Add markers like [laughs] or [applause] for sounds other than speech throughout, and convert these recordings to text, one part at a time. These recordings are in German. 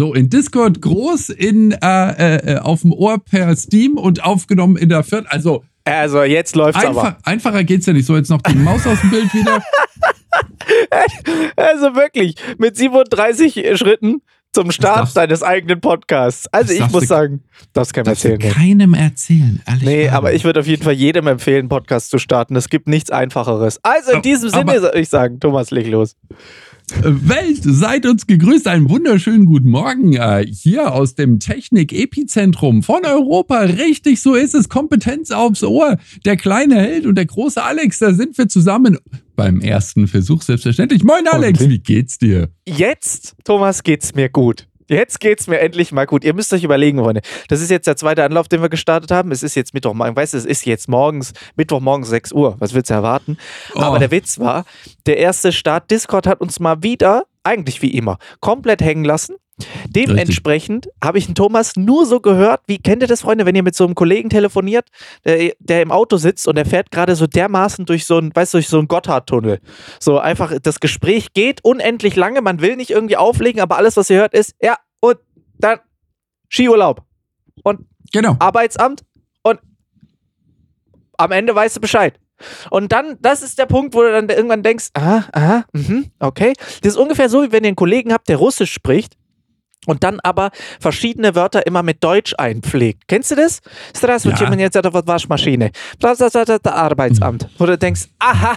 So, in Discord groß, in, äh, äh, auf dem Ohr per Steam und aufgenommen in der vierten. Also, also jetzt läuft's einfach, aber. einfacher geht's ja nicht. So, jetzt noch die Maus aus dem Bild wieder. [laughs] Also wirklich, mit 37 Schritten zum Start darfst- deines eigenen Podcasts. Also das ich muss sagen, das kann man du erzählen. Keinem erzählen. Ehrlich nee wahr. aber ich würde auf jeden Fall jedem empfehlen, Podcast zu starten. Es gibt nichts Einfacheres. Also in diesem Sinne aber- soll ich sagen, Thomas, leg los. Welt, seid uns gegrüßt. Einen wunderschönen guten Morgen äh, hier aus dem Technik-Epizentrum von Europa. Richtig, so ist es. Kompetenz aufs Ohr. Der kleine Held und der große Alex, da sind wir zusammen beim ersten Versuch selbstverständlich. Moin Alex, Ordentlich. wie geht's dir? Jetzt, Thomas, geht's mir gut. Jetzt geht's mir endlich mal gut. Ihr müsst euch überlegen, Freunde. Das ist jetzt der zweite Anlauf, den wir gestartet haben. Es ist jetzt Mittwochmorgen. Weißt du, es ist jetzt morgens, Mittwochmorgens 6 Uhr. Was willst du erwarten? Oh. Aber der Witz war, der erste Start Discord hat uns mal wieder, eigentlich wie immer, komplett hängen lassen. Dementsprechend habe ich den Thomas nur so gehört, wie kennt ihr das, Freunde, wenn ihr mit so einem Kollegen telefoniert, der, der im Auto sitzt und der fährt gerade so dermaßen durch so einen, weißt du, durch so einen Gotthardtunnel. So einfach, das Gespräch geht unendlich lange, man will nicht irgendwie auflegen, aber alles, was ihr hört, ist, ja, und dann Skiurlaub und Genau. Arbeitsamt und am Ende weißt du Bescheid. Und dann, das ist der Punkt, wo du dann irgendwann denkst, aha, aha, mhm, okay. Das ist ungefähr so, wie wenn ihr einen Kollegen habt, der Russisch spricht und dann aber verschiedene Wörter immer mit Deutsch einpflegt. Kennst du das? Stress, ja. man jetzt hat was Waschmaschine. Arbeitsamt. Mhm. Wo du denkst, aha,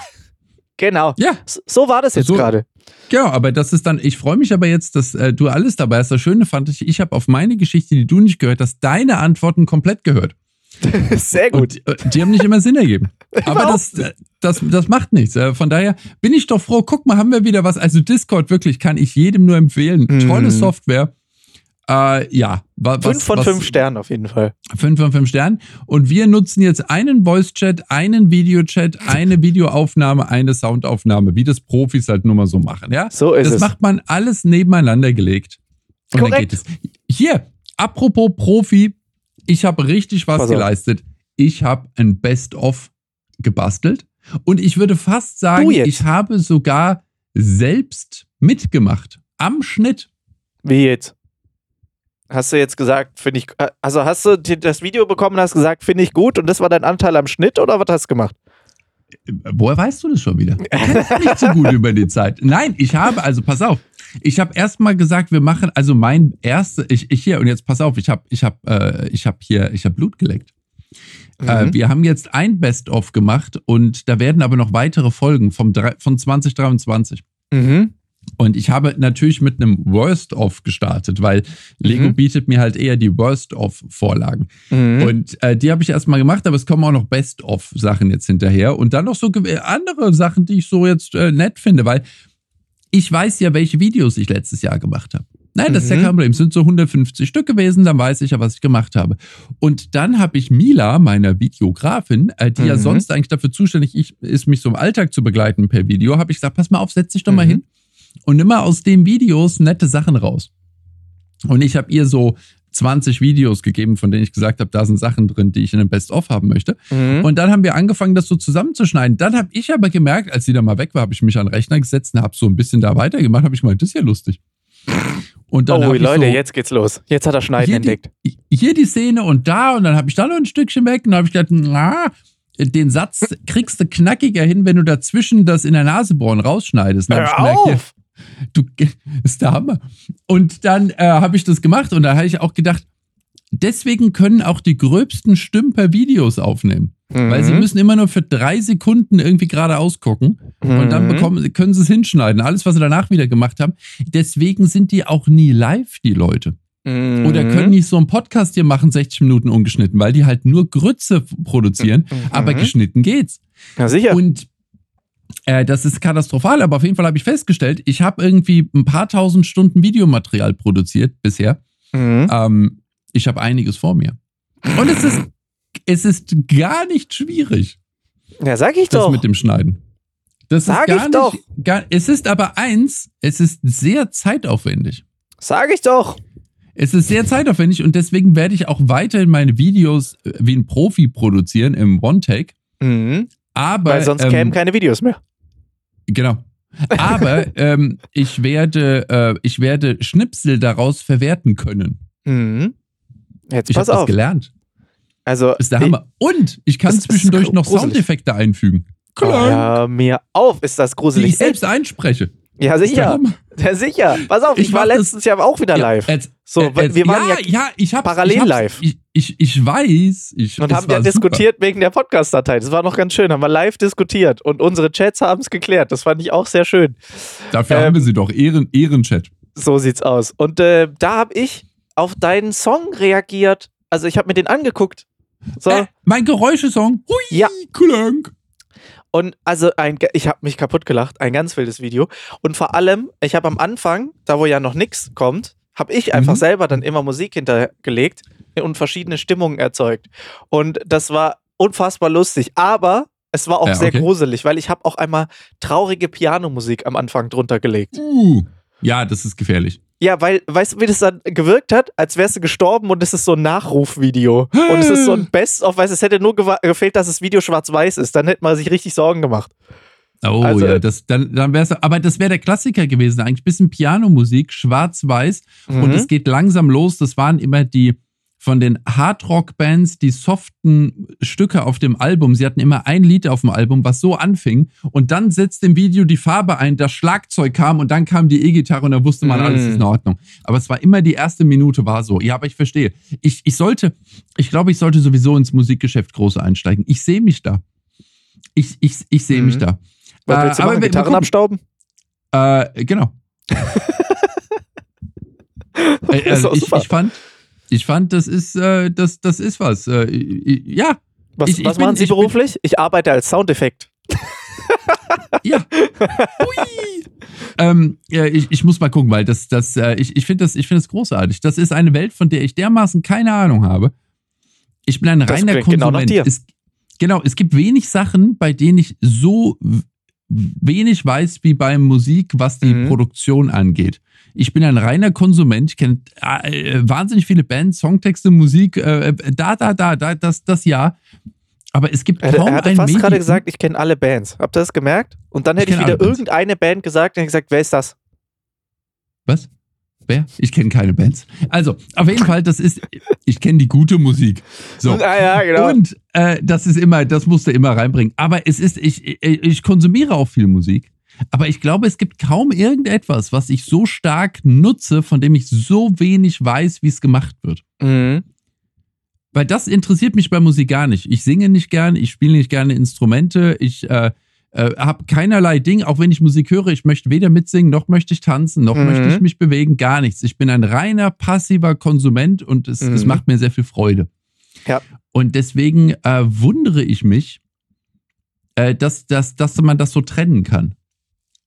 genau. Ja. So war das jetzt so, gerade. Ja, aber das ist dann, ich freue mich aber jetzt, dass äh, du alles dabei hast. Das Schöne fand ich, ich habe auf meine Geschichte, die du nicht gehört hast, deine Antworten komplett gehört. [laughs] Sehr gut. Und äh, die haben nicht immer Sinn ergeben. [laughs] Aber das, das, das macht nichts. Äh, von daher bin ich doch froh. Guck mal, haben wir wieder was. Also Discord wirklich kann ich jedem nur empfehlen. Mm. Tolle Software. Äh, ja. wa- Was, Fünf von was, fünf Sternen auf jeden Fall. Fünf von fünf Sternen. Und wir nutzen jetzt einen Voice-Chat, einen Videochat, eine Videoaufnahme, eine Soundaufnahme, wie das Profis halt nur mal so machen. Ja? So ist das es. macht man alles nebeneinander gelegt. Und dann Korrekt. geht es. Hier, apropos Profi, ich habe richtig was geleistet. Ich habe ein Best-of gebastelt. Und ich würde fast sagen, ich habe sogar selbst mitgemacht. Am Schnitt. Wie jetzt? Hast du jetzt gesagt, finde ich, also hast du das Video bekommen und hast gesagt, finde ich gut und das war dein Anteil am Schnitt oder was hast du gemacht? Woher weißt du das schon wieder? [laughs] Nicht so gut über die Zeit. Nein, ich habe, also pass auf. Ich habe erstmal gesagt, wir machen, also mein erste, ich, ich hier, und jetzt pass auf, ich habe ich hab, äh, ich hab hier, ich habe Blut geleckt. Äh, Mhm. wir haben jetzt ein Best-of gemacht und da werden aber noch weitere Folgen vom, von 2023. Mhm. Und ich habe natürlich mit einem Worst-of gestartet, weil Lego Mhm. bietet mir halt eher die Worst-of-Vorlagen. Mhm. Und äh, die habe ich erstmal gemacht, aber es kommen auch noch Best-of-Sachen jetzt hinterher. Und dann noch so ge- andere Sachen, die ich so jetzt äh, nett finde, weil ich weiß ja, welche Videos ich letztes Jahr gemacht habe. Nein, das ist ja Mhm. kein Problem. Es sind so 150 Stück gewesen, dann weiß ich ja, was ich gemacht habe. Und dann habe ich Mila, meiner Videografin, äh, die ja Mhm. sonst eigentlich dafür zuständig ist, mich so im Alltag zu begleiten per Video, habe ich gesagt, pass mal auf, setz dich doch mal Mhm. hin und nimm mal aus den Videos nette Sachen raus. Und ich habe ihr so 20 Videos gegeben, von denen ich gesagt habe, da sind Sachen drin, die ich in einem Best-of haben möchte. Mhm. Und dann haben wir angefangen, das so zusammenzuschneiden. Dann habe ich aber gemerkt, als sie da mal weg war, habe ich mich an den Rechner gesetzt und habe so ein bisschen da weitergemacht, habe ich gemeint, das ist ja lustig. Und dann Oh, Leute, so, jetzt geht's los. Jetzt hat er Schneiden hier entdeckt. Die, hier die Szene und da und dann habe ich da noch ein Stückchen weg und dann habe ich gedacht, na, den Satz kriegst du knackiger hin, wenn du dazwischen das in der Nase bohren rausschneidest. Dann Hör auf! Du, [laughs] ist der Hammer. Und dann äh, habe ich das gemacht und da habe ich auch gedacht, deswegen können auch die gröbsten Stümper Videos aufnehmen. Weil sie Mhm. müssen immer nur für drei Sekunden irgendwie geradeaus gucken und dann Mhm. bekommen, können sie es hinschneiden. Alles, was sie danach wieder gemacht haben. Deswegen sind die auch nie live, die Leute. Mhm. Oder können nicht so einen Podcast hier machen, 60 Minuten ungeschnitten, weil die halt nur Grütze produzieren, Mhm. aber geschnitten geht's. Ja, sicher. Und äh, das ist katastrophal, aber auf jeden Fall habe ich festgestellt, ich habe irgendwie ein paar tausend Stunden Videomaterial produziert bisher. Mhm. Ähm, ich habe einiges vor mir. Und es ist, es ist gar nicht schwierig, Ja, sag ich das doch. mit dem Schneiden. Das Sag ich doch. nicht. Gar, es ist aber eins, es ist sehr zeitaufwendig. Sag ich doch. Es ist sehr zeitaufwendig und deswegen werde ich auch weiterhin meine Videos äh, wie ein Profi produzieren im One-Take. Mhm. Aber Weil sonst ähm, kämen keine Videos mehr. Genau. Aber [laughs] ähm, ich, werde, äh, ich werde Schnipsel daraus verwerten können. Mhm. Jetzt Ich pass habe das gelernt. Also, Ist der Hammer. Und ich kann zwischendurch noch. Soundeffekte einfügen. oh, hör mir auf, ist das Die gruselig. ich selbst einspreche. Ja, sicher. Ja, sicher. Pass auf, ich, Ich war letztens ja auch wieder Ja, live. So, äh, weil jetzt- wir waren ja, ja, ja, ich hab's, parallel ich live. Ich, ich, ich weiß. Ich, und haben ja war diskutiert wegen der Podcast-Datei. Das war noch ganz schön. Haben wir live diskutiert und unsere Chats haben es geklärt. Das fand ich auch sehr schön. Dafür Ähm, haben wir sie doch. Ehren, Ehrenchat. So sieht's aus. Und äh, da habe ich auf deinen Song reagiert. Also ich habe mir den angeguckt. So. Äh, mein Geräuschesong. Hui, Ja. Klönk. Und also ein, ich habe mich kaputt gelacht, ein ganz wildes Video. Und vor allem, ich habe am Anfang, da wo ja noch nichts kommt, habe ich einfach Mhm. selber dann immer Musik hintergelegt und verschiedene Stimmungen erzeugt. Und das war unfassbar lustig, aber es war auch Ja, sehr okay. gruselig, weil ich habe auch einmal traurige Pianomusik am Anfang drunter gelegt. Uh. Ja, das ist gefährlich. Ja, weil, weißt du, wie das dann gewirkt hat? Als wärst du gestorben und es ist so ein Nachrufvideo. Und es ist so ein Best-of, weißt es hätte nur gefehlt, dass das Video schwarz-weiß ist. Dann hätte man sich richtig Sorgen gemacht. Oh Also, ja, das, dann, dann wär's, aber das wäre der Klassiker gewesen, eigentlich. Bisschen Pianomusik, schwarz-weiß. Und Mhm. es geht langsam los. Das waren immer die von den Hardrock-Bands die soften Stücke auf dem Album. Sie hatten immer ein Lied auf dem Album, was so anfing. Und dann setzt im Video die Farbe ein, das Schlagzeug kam und dann kam die E-Gitarre und dann wusste man, Mhm. alles ist in Ordnung. Aber es war immer die erste Minute war so. Ja, aber ich verstehe. Ich, ich sollte, ich glaube, ich sollte sowieso ins Musikgeschäft groß einsteigen. Ich sehe mich da. Ich, ich, ich sehe Mhm. mich da. Was willst du Äh, aber machen? Gitarren abstauben? Äh, genau. [laughs] Äh, also ich, ich fand, ich fand, das ist, äh, das, das ist was. Äh, ja, Was, ich- ich was bin- machen Sie ich bin- beruflich? Ich arbeite als Soundeffekt. [laughs] ja. Hui. ähm, ja, ich, ich muss mal gucken, weil das, das, äh, ich, ich finde das, ich finde das großartig. Das ist eine Welt, von der ich dermaßen keine Ahnung habe. Ich bin ein Das reiner genau Konsument. dir. Es, genau, es gibt wenig Sachen, bei denen ich so wenig weiß wie bei Musik, was die Mhm. Produktion angeht. Ich bin ein reiner Konsument, ich kenne äh, wahnsinnig viele Bands, Songtexte, Musik, äh, da, da, da, da, das, das ja. Aber es gibt kaum er hatte fast gerade Medium- gesagt, ich kenne alle Bands. Habt ihr das gemerkt? Und dann Ich hätte ich kenn wieder irgendeine Band gesagt und hätte gesagt, wer ist das? Was? Wer? Ich kenne keine Bands. Also, auf jeden Fall, das ist, ich kenne die gute Musik. So. [laughs] Ah, ja, genau. Und äh, das ist immer, das musst du immer reinbringen. Aber es ist, ich, ich, ich konsumiere auch viel Musik. Aber ich glaube, es gibt kaum irgendetwas, was ich so stark nutze, von dem ich so wenig weiß, wie es gemacht wird. Mhm. Weil das interessiert mich bei Musik gar nicht. Ich singe nicht gern, ich spiele nicht gerne Instrumente, ich äh, äh, habe keinerlei Ding, auch wenn ich Musik höre, ich möchte weder mitsingen, noch möchte ich tanzen, noch Mhm. möchte ich mich bewegen, gar nichts. Ich bin ein reiner, passiver Konsument und es, es Mhm. macht mir sehr viel Freude. Ja. Und deswegen äh, wundere ich mich, äh, dass, dass, dass man das so trennen kann.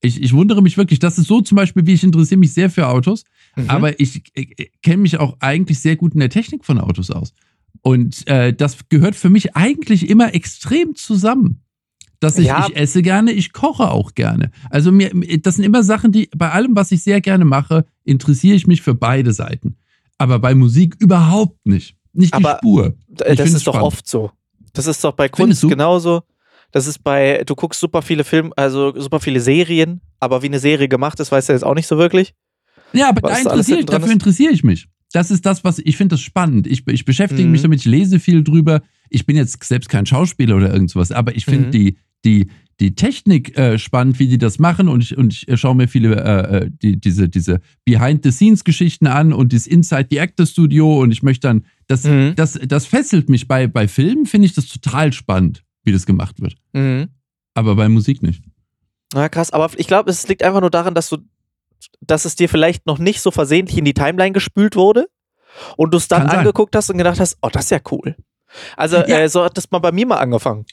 Ich, ich wundere mich wirklich, das ist so zum Beispiel, wie ich interessiere mich sehr für Autos, Mhm. aber ich, ich kenne mich auch eigentlich sehr gut in der Technik von Autos aus. Und äh, das gehört für mich eigentlich immer extrem zusammen. Dass ich, Ja. ich esse gerne, ich koche auch gerne. Also mir, das sind immer Sachen, die bei allem, was ich sehr gerne mache, interessiere ich mich für beide Seiten. Aber bei Musik überhaupt nicht. Nicht die Aber Spur. Ich das ist doch spannend. oft so. Das ist doch bei Kunst genauso. Das ist bei, du guckst super viele Filme, also super viele Serien, aber wie eine Serie gemacht ist, weißt du jetzt auch nicht so wirklich. Ja, aber da dran dafür interessiere ich mich. Das ist das, was ich finde das spannend. Ich, ich beschäftige mich Mhm. damit, ich lese viel drüber. Ich bin jetzt selbst kein Schauspieler oder irgendwas, aber ich finde Mhm. die, die, die Technik äh, spannend, wie die das machen und ich, und ich äh, schaue mir viele äh, äh, die, diese, diese Behind-the-Scenes-Geschichten an und das Inside the Actor Studio und ich möchte dann, das, Mhm. das, das fesselt mich. Bei, bei Filmen finde ich das total spannend, wie das gemacht wird. Mhm. Aber bei Musik nicht. Na krass, aber ich glaube, es liegt einfach nur daran, dass du, dass es dir vielleicht noch nicht so versehentlich in die Timeline gespült wurde und du es dann Kann sein. angeguckt hast und gedacht hast, oh, das ist ja cool. Also Ja. äh, so hat das mal bei mir mal angefangen.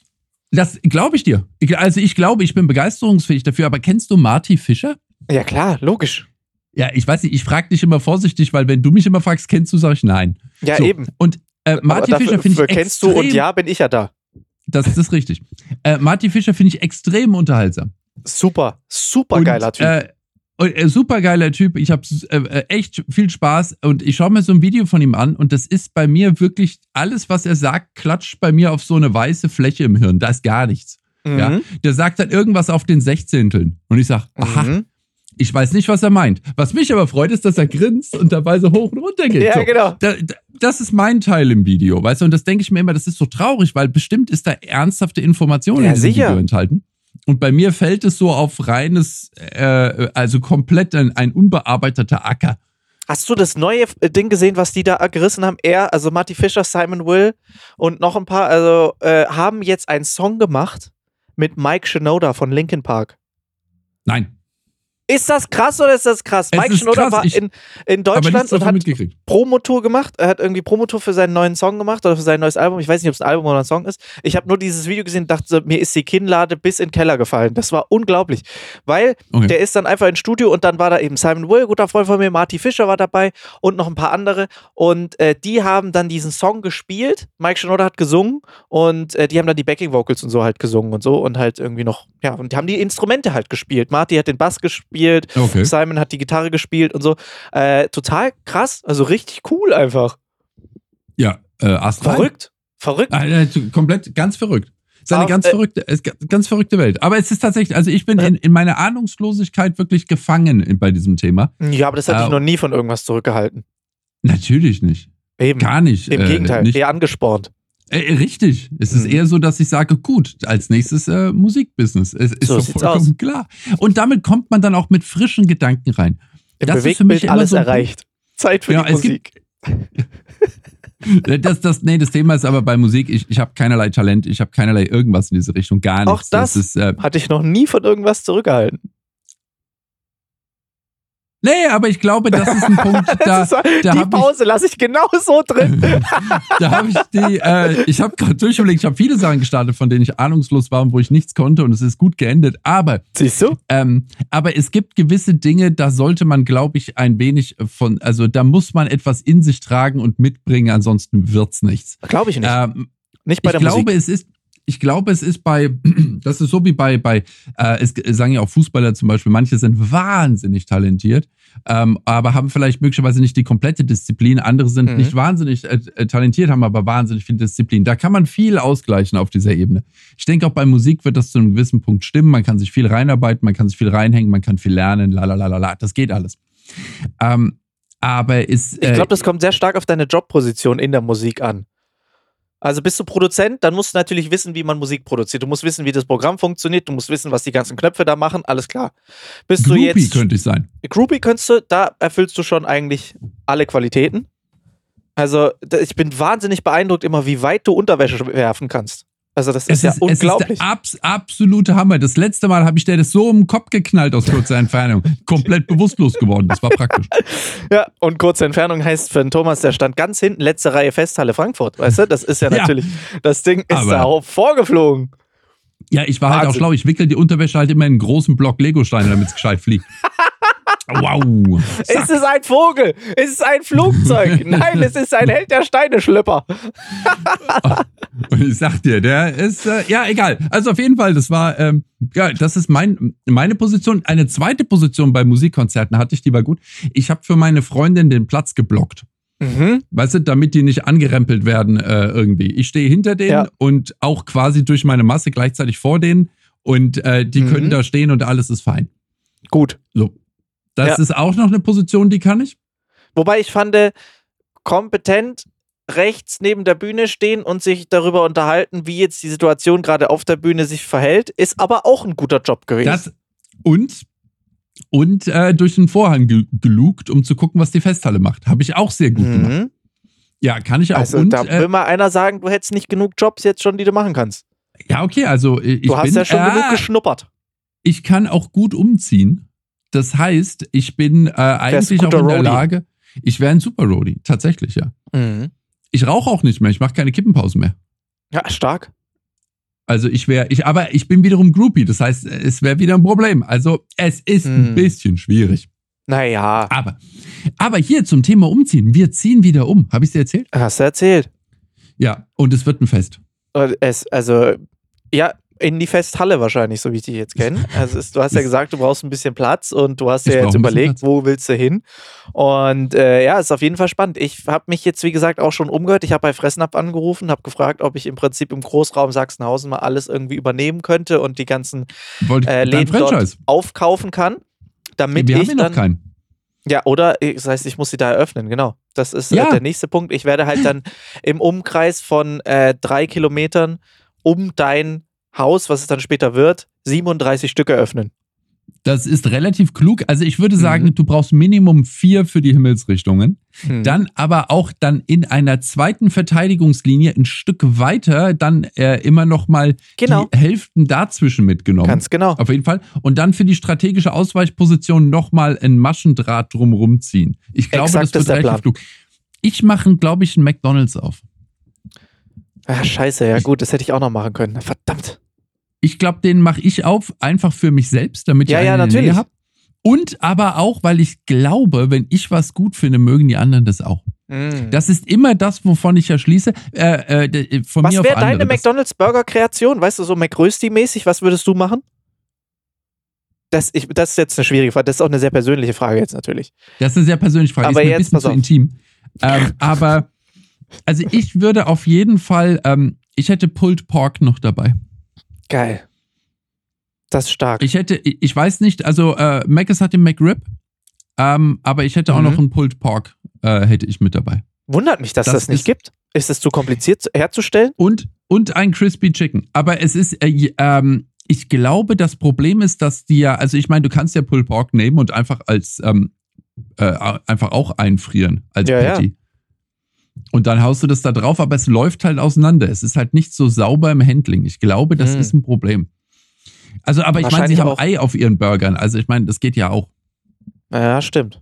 Das glaube ich dir. Also ich glaube, ich bin begeisterungsfähig dafür, aber kennst du Marty Fischer? Ja klar, logisch. Ja, ich weiß nicht, ich frage dich immer vorsichtig, weil wenn du mich immer fragst, kennst du, sage ich nein. Ja, So, eben. Und äh, Marty aber Fischer dafür, finde ich kennst extrem, du und ja, bin ich ja da. Das, das ist richtig. Äh, Marty Fischer finde ich extrem unterhaltsam. Super, super Und, geiler Typ. Äh, äh, super geiler Typ. Ich habe äh, äh, echt viel Spaß und ich schaue mir so ein Video von ihm an und das ist bei mir wirklich alles, was er sagt, klatscht bei mir auf so eine weiße Fläche im Hirn. Da ist gar nichts. Mhm. Ja, der sagt dann irgendwas auf den Sechzehnteln. Und ich sag, aha, Mhm. Ich weiß nicht, was er meint. Was mich aber freut, ist, dass er grinst und dabei so hoch und runter geht. Ja, so. genau. Da, da, das ist mein Teil im Video, weißt du? Und das denke ich mir immer, das ist so traurig, weil bestimmt ist da ernsthafte Information Ja, in diesem sicher. Video enthalten. Und bei mir fällt es so auf reines, äh, also komplett ein, ein unbearbeiteter Acker. Hast du das neue äh, Ding gesehen, was die da gerissen haben? Er, also Marty Fischer, Simon Will und noch ein paar, also äh, haben jetzt einen Song gemacht mit Mike Shinoda von Linkin Park. Nein, Ist das krass oder ist das krass? Es Mike krass, war in, in Deutschland und hat. Promotour gemacht. Er hat irgendwie Promotour für seinen neuen Song gemacht oder für sein neues Album. Ich weiß nicht, ob es ein Album oder ein Song ist. Ich habe nur dieses Video gesehen und dachte, mir ist die Kinnlade bis in den Keller gefallen. Das war unglaublich. Weil Okay. der ist dann einfach ins Studio und dann war da eben Simon Will, guter Freund von mir, Marty Fischer war dabei und noch ein paar andere. Und äh, die haben dann diesen Song gespielt. Mike Shinoda hat gesungen und äh, die haben dann die Backing Vocals und so halt gesungen und so und halt irgendwie noch, ja, und die haben die Instrumente halt gespielt. Marty hat den Bass gespielt, Okay. Simon hat die Gitarre gespielt und so. Äh, total krass, also richtig cool einfach. Ja, äh, Astral. Verrückt. Verrückt. Äh, komplett, ganz verrückt. Es ist eine Aber, ganz äh, verrückte, ganz verrückte Welt. Aber es ist tatsächlich, also ich bin Ja. in, in meiner Ahnungslosigkeit wirklich gefangen bei diesem Thema. Ja, aber das hat äh, dich noch nie von irgendwas zurückgehalten. Natürlich nicht. Eben. Gar nicht. Im äh, Gegenteil, Nicht, eher angespornt. Äh, richtig. Es ist Mhm. eher so, dass ich sage, gut, als nächstes äh, Musikbusiness. Es ist So sieht's vollkommen aus. klar. Und damit kommt man dann auch mit frischen Gedanken rein. Im Das ist für mich alles so erreicht. Zeit für Ja, die Musik. [laughs] Äh, Das, das, nee, das Thema ist aber bei Musik, ich, ich habe keinerlei Talent, ich habe keinerlei irgendwas in diese Richtung, gar Auch nichts. das? ist, äh, Hatte ich noch nie von irgendwas zurückgehalten. Nee, aber ich glaube, das ist ein Punkt, [laughs] da, da die ich- Pause lasse ich genau so drin. [laughs] da habe ich die, äh, ich habe gerade durchüberlegt, ich habe viele Sachen gestartet, von denen ich ahnungslos war und wo ich nichts konnte und es ist gut geendet. Aber, Siehst du? ähm, aber es gibt gewisse Dinge, da sollte man, glaube ich, ein wenig von, also da muss man etwas in sich tragen und mitbringen, ansonsten wird's nichts. Glaube ich nicht. Ähm, nicht bei ich der glaube, Musik. es ist. Ich glaube, es ist bei, [clears throat] das ist so wie bei, bei äh, es sagen ja auch Fußballer zum Beispiel, manche sind wahnsinnig talentiert, ähm, aber haben vielleicht möglicherweise nicht die komplette Disziplin. Andere sind Mhm. nicht wahnsinnig äh, äh, talentiert, haben aber wahnsinnig viel Disziplin. Da kann man viel ausgleichen auf dieser Ebene. Ich denke, auch bei Musik wird das zu einem gewissen Punkt stimmen. Man kann sich viel reinarbeiten, man kann sich viel reinhängen, man kann viel lernen, la la la la la. Das geht alles. Ähm, aber ist. Ich glaube, das kommt sehr stark auf deine Jobposition in der Musik an. Also bist du Produzent, dann musst du natürlich wissen, wie man Musik produziert. Du musst wissen, wie das Programm funktioniert. Du musst wissen, was die ganzen Knöpfe da machen. Alles klar. Bist du Groupie jetzt könnte ich sein. Groupie könntest du, da erfüllst du schon eigentlich alle Qualitäten. Also ich bin wahnsinnig beeindruckt immer, wie weit du Unterwäsche werfen kannst. Also das ist ja es unglaublich. ist der abs absolute Hammer. Das letzte Mal habe ich dir das so im Kopf geknallt aus kurzer Entfernung. Komplett bewusstlos geworden. Das war praktisch. [laughs] Ja, und kurze Entfernung heißt für den Thomas, der stand ganz hinten, letzte Reihe Festhalle Frankfurt. Weißt du, das ist ja Ja. natürlich, das Ding ist Aber- da auch vorgeflogen. Ja, ich war halt auch Wahnsinn. schlau. Ich wickel die Unterwäsche halt immer in einen großen Block Legosteine, damit es gescheit fliegt. [laughs] Wow. Es ist ein Vogel, es ist ein Flugzeug. [laughs] Nein, es ist ein Held der Steineschlüpper. [laughs] Und ich sag dir, der ist, äh, ja, egal. Also auf jeden Fall, das war, ähm, ja, das ist mein, meine Position. Eine zweite Position bei Musikkonzerten hatte ich, die war gut. Ich habe für meine Freundin den Platz geblockt. Mhm. Weißt du, damit die nicht angerempelt werden äh, irgendwie. Ich stehe hinter denen Ja. und auch quasi durch meine Masse gleichzeitig vor denen und äh, die Mhm. können da stehen und alles ist fein. Gut. So. Das Ja. ist auch noch eine Position, die kann ich. Wobei ich fand, kompetent rechts neben der Bühne stehen und sich darüber unterhalten, wie jetzt die Situation gerade auf der Bühne sich verhält, ist aber auch ein guter Job gewesen. Das und und äh, durch den Vorhang ge gelugt, um zu gucken, was die Festhalle macht. Habe ich auch sehr gut gemacht. mhm. Ja, kann ich auch. Also und, da äh, will mal einer sagen, du hättest nicht genug Jobs jetzt schon, die du machen kannst. ja, okay, also äh, ich Du hast bin, ja schon ah, genug geschnuppert. ich kann auch gut umziehen. Das heißt, ich bin äh, eigentlich auch in der Roadie. Lage, ich wäre ein Super Roadie, tatsächlich, ja. Mhm. Ich rauche auch nicht mehr, ich mache keine Kippenpausen mehr. Ja, stark. Also ich wäre, ich, aber ich bin wiederum Groupie, das heißt, es wäre wieder ein Problem. Also es ist ein Hm. bisschen schwierig. Naja, Aber, aber hier zum Thema Umziehen. Wir ziehen wieder um. Habe ich dir erzählt? hast du erzählt. Ja, und es wird ein Fest. Es, also, ja, in die Festhalle wahrscheinlich, so wie ich dich jetzt kenne. [laughs] Also du hast ja gesagt, du brauchst ein bisschen Platz und du hast ja jetzt überlegt, wo willst du hin? Und äh, ja, ist auf jeden Fall spannend. Ich habe mich jetzt, wie gesagt, auch schon umgehört. Ich habe bei Fressnapf angerufen, habe gefragt, ob ich im Prinzip im Großraum Sachsenhausen mal alles irgendwie übernehmen könnte und die ganzen äh, Läden dort aufkaufen kann. Damit Wir haben ich ja noch dann, keinen. ja, oder äh, das heißt, ich muss sie da eröffnen, genau. Das ist Ja. äh, der nächste Punkt. Ich werde halt dann [laughs] im Umkreis von äh, drei Kilometern um dein Haus, was es dann später wird, 37 Stück eröffnen. Das ist relativ klug. Also ich würde Mhm. sagen, du brauchst Minimum vier für die Himmelsrichtungen. Hm. Dann aber auch dann in einer zweiten Verteidigungslinie ein Stück weiter dann äh, immer noch mal Genau. die Hälften dazwischen mitgenommen. Ganz genau. Auf jeden Fall. Und dann für die strategische Ausweichposition nochmal ein Maschendraht drumherum ziehen. Ich glaube, Exakt das ist wird relativ Plan. klug. Ich mache, glaube ich, einen McDonalds auf. Ah, scheiße, ja gut, das hätte ich auch noch machen können. Verdammt. Ich glaube, den mache ich auf, einfach für mich selbst, damit Ja, ich ja, natürlich. Nähe habe. Und aber auch, weil ich glaube, wenn ich was gut finde, mögen die anderen das auch. Hm. Das ist immer das, wovon ich ja schließe. Äh, äh, de- von Was wäre deine andere. Das- McDonalds Burger Kreation? Weißt du, so McRösti-mäßig, was würdest du machen? Das, ich, das ist jetzt eine schwierige Frage. Das ist auch eine sehr persönliche Frage jetzt natürlich. Das ist eine sehr persönliche Frage. Aber ist mir ein jetzt bisschen zu intim. Ähm, [laughs] aber also ich würde auf jeden Fall, ähm, ich hätte Pulled Pork noch dabei. Geil. Das ist stark. Ich hätte, ich weiß nicht, also äh, Mc's hat den McRib, ähm, aber ich hätte auch Mhm. noch einen Pulled Pork, äh, hätte ich mit dabei. Wundert mich, dass Das das, nicht ist- gibt. Ist es zu kompliziert zu- herzustellen? Und, und ein Crispy Chicken. Aber es ist, äh, ähm, ich glaube, das Problem ist, dass die ja, also ich meine, du kannst ja Pulled Pork nehmen und einfach als, ähm, äh, einfach auch einfrieren als Ja, ja. Und dann haust du das da drauf, aber es läuft halt auseinander. Es ist halt nicht so sauber im Handling. Ich glaube, das Hm. ist ein Problem. Also, aber ich meine, sie haben. Ei auf ihren Burgern. Also, ich meine, das geht ja auch. Ja, stimmt.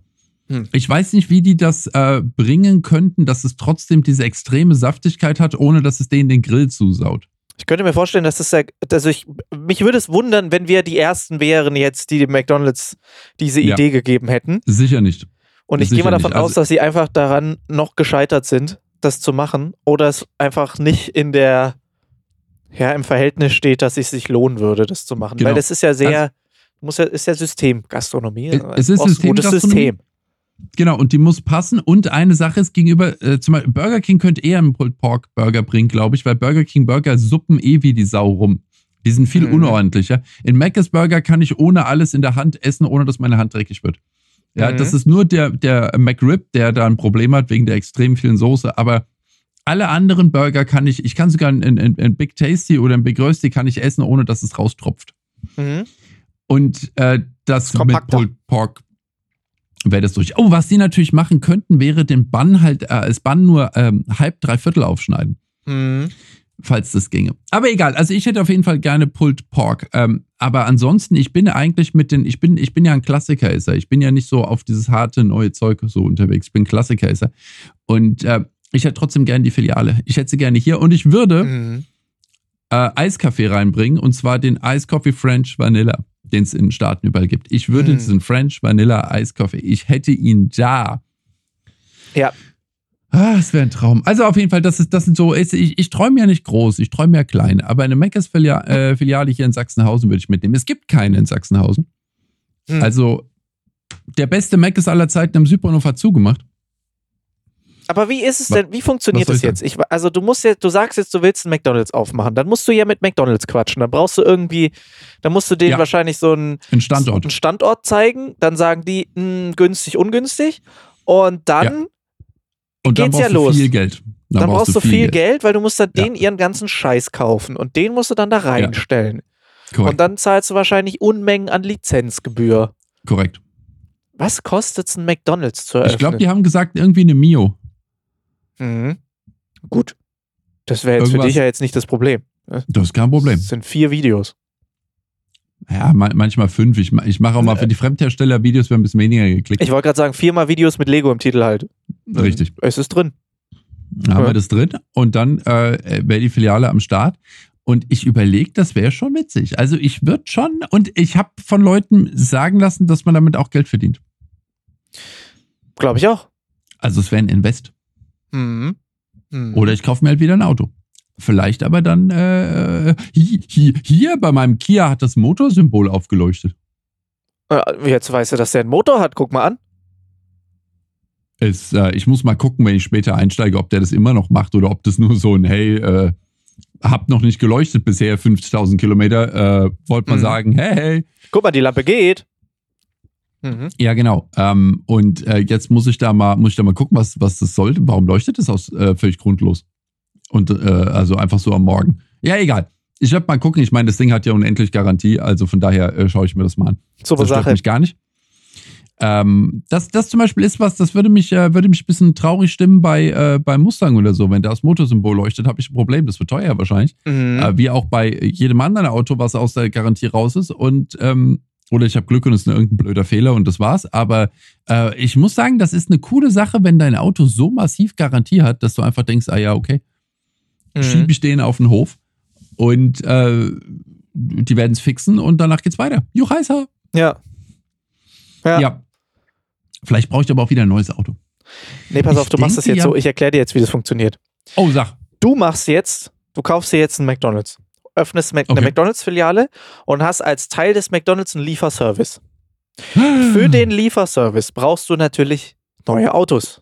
Ich weiß nicht, wie die das äh, bringen könnten, dass es trotzdem diese extreme Saftigkeit hat, ohne dass es denen den Grill zusaut. Ich könnte mir vorstellen, dass das ja, also ich, mich würde es wundern, wenn wir die ersten wären jetzt, die dem McDonalds diese Ja. Idee gegeben hätten. Sicher nicht. Und ich gehe mal davon. Also- aus, dass sie einfach daran noch gescheitert sind, das zu machen. Oder es einfach nicht in der, ja, im Verhältnis steht, dass es sich lohnen würde, das zu machen. Genau. Weil das ist ja sehr, muss ja, ist ja Systemgastronomie. Es- es ist ein gutes. System. Genau, und die muss passen. Und eine Sache ist gegenüber, äh, zum Beispiel Burger King könnte eher einen Pulled Pork Burger bringen, glaube ich, weil Burger King Burger suppen eh wie die Sau rum. Die sind viel Mhm. unordentlicher. In Mac's Burger kann ich ohne alles in der Hand essen, ohne dass meine Hand dreckig wird. Ja, Mhm. das ist nur der, der McRib, der da ein Problem hat wegen der extrem vielen Soße. Aber alle anderen Burger kann ich, ich kann sogar ein, ein, ein Big Tasty oder ein Big Rösti kann ich essen, ohne dass es raustropft. Mhm. Und äh, das mit. Pulled Pork wäre das durch. Oh, was sie natürlich machen könnten, wäre den Bann halt, äh, als Bann nur ähm, halb, dreiviertel aufschneiden, Mhm. Falls das ginge. Aber egal, also ich hätte auf jeden Fall gerne Pulled Pork. Ähm, aber ansonsten, ich bin eigentlich mit den, ich bin, ich bin ja ein Klassiker-Esser. Ich bin ja nicht so auf dieses harte neue Zeug so unterwegs. Ich bin Klassiker-Esser. Und äh, ich hätte trotzdem gerne die Filiale. Ich hätte sie gerne hier und ich würde Mhm. äh, Eiskaffee reinbringen und zwar den Ice Coffee French Vanilla, den es in den Staaten überall gibt. Ich würde Mm. diesen French Vanilla Eiskaffee, ich hätte ihn da. Ja. Ah, es wäre ein Traum. Also auf jeden Fall, das ist, das sind so, ich, ich träume ja nicht groß, ich träume ja klein, aber eine Meckers Filia äh, Filiale hier in Sachsenhausen würde ich mitnehmen. Es gibt keine in Sachsenhausen. Hm. Also der beste Meckes aller Zeiten im Südbahnhof hat zugemacht. Aber wie ist es denn, wie funktioniert das jetzt? Ich, also du musst jetzt, du sagst jetzt, du willst einen McDonalds aufmachen, dann musst du ja mit McDonalds quatschen. Dann brauchst du irgendwie, dann musst du denen Ja. wahrscheinlich so einen, Ein Standort. einen Standort zeigen. Dann sagen die, mh, günstig, ungünstig. Und dann, Und dann geht's ja brauchst du los. viel Geld. dann, brauchst du viel Geld. Geld. weil du musst dann Ja. denen ihren ganzen Scheiß kaufen und den musst du dann da reinstellen. Korrekt. Und dann zahlst du wahrscheinlich Unmengen an Lizenzgebühr. korrekt. Was kostet es ein McDonalds zu eröffnen? Ich glaube, die haben gesagt, irgendwie eine Mio. Mhm. Gut. Das wäre jetzt für Irgendwas- dich ja jetzt nicht das Problem. Das ist kein Problem. Das sind vier Videos. Ja, ma- manchmal fünf. Ich, ich mache auch mal für die Fremdhersteller Videos, wir haben ein bisschen weniger geklickt. Ich wollte gerade sagen, viermal Videos mit Lego im Titel halt. Richtig. Es ist drin. Haben Ja. wir das drin und dann äh, wäre die Filiale am Start. Und ich überlege, das wäre schon witzig. Also ich würde schon, und ich habe von Leuten sagen lassen, dass man damit auch Geld verdient. Glaube ich auch. Also es wäre ein Invest. Mhm. Mhm. Oder ich kaufe mir halt wieder ein Auto. Vielleicht aber dann äh, hier, hier, hier bei meinem Kia hat das Motorsymbol aufgeleuchtet. Äh, Jetzt weißt du, dass der einen Motor hat. Guck mal an. Es, äh, ich muss mal gucken, wenn ich später einsteige, ob der das immer noch macht oder ob das nur so ein, hey, äh, hab noch nicht geleuchtet bisher, 50.000 Kilometer, äh, wollte mal Mhm. sagen, hey, hey. Guck mal, die Lampe geht. Mhm. Ja, genau. Ähm, und äh, jetzt muss ich da mal, muss ich da mal gucken, was, was das sollte. Warum leuchtet das aus äh, völlig grundlos? Und äh, also einfach so am Morgen. Ja, egal. Ich werde mal gucken. Ich meine, das Ding hat ja unendlich Garantie, also von daher äh, schaue ich mir das mal an. Super das Sache. mich gar nicht. Ähm, das, das zum Beispiel ist was, das würde mich, äh, würde mich ein bisschen traurig stimmen bei, äh, bei Mustang oder so. Wenn da das Motorsymbol leuchtet, habe ich ein Problem. Das wird teuer wahrscheinlich. Mhm. Äh, wie auch bei jedem anderen Auto, was aus der Garantie raus ist. Und ähm, oder ich habe Glück und es ist nur irgendein blöder Fehler und das war's. Aber äh, ich muss sagen, das ist eine coole Sache, wenn dein Auto so massiv Garantie hat, dass du einfach denkst, ah ja, okay, Mhm. schiebe ich den auf den Hof und äh, die werden es fixen und danach geht's weiter. Juchheißer. Ja. Ja. Ja. Vielleicht brauche ich aber auch wieder ein neues Auto. Nee, pass Ich auf, du machst das jetzt ja- so. Ich erkläre dir jetzt, wie das funktioniert. Oh, sag. Du machst jetzt, du kaufst dir jetzt einen McDonalds, öffnest Mac- eine Okay. McDonalds-Filiale und hast als Teil des McDonalds einen Lieferservice. [gasps] Für den Lieferservice brauchst du natürlich neue Autos.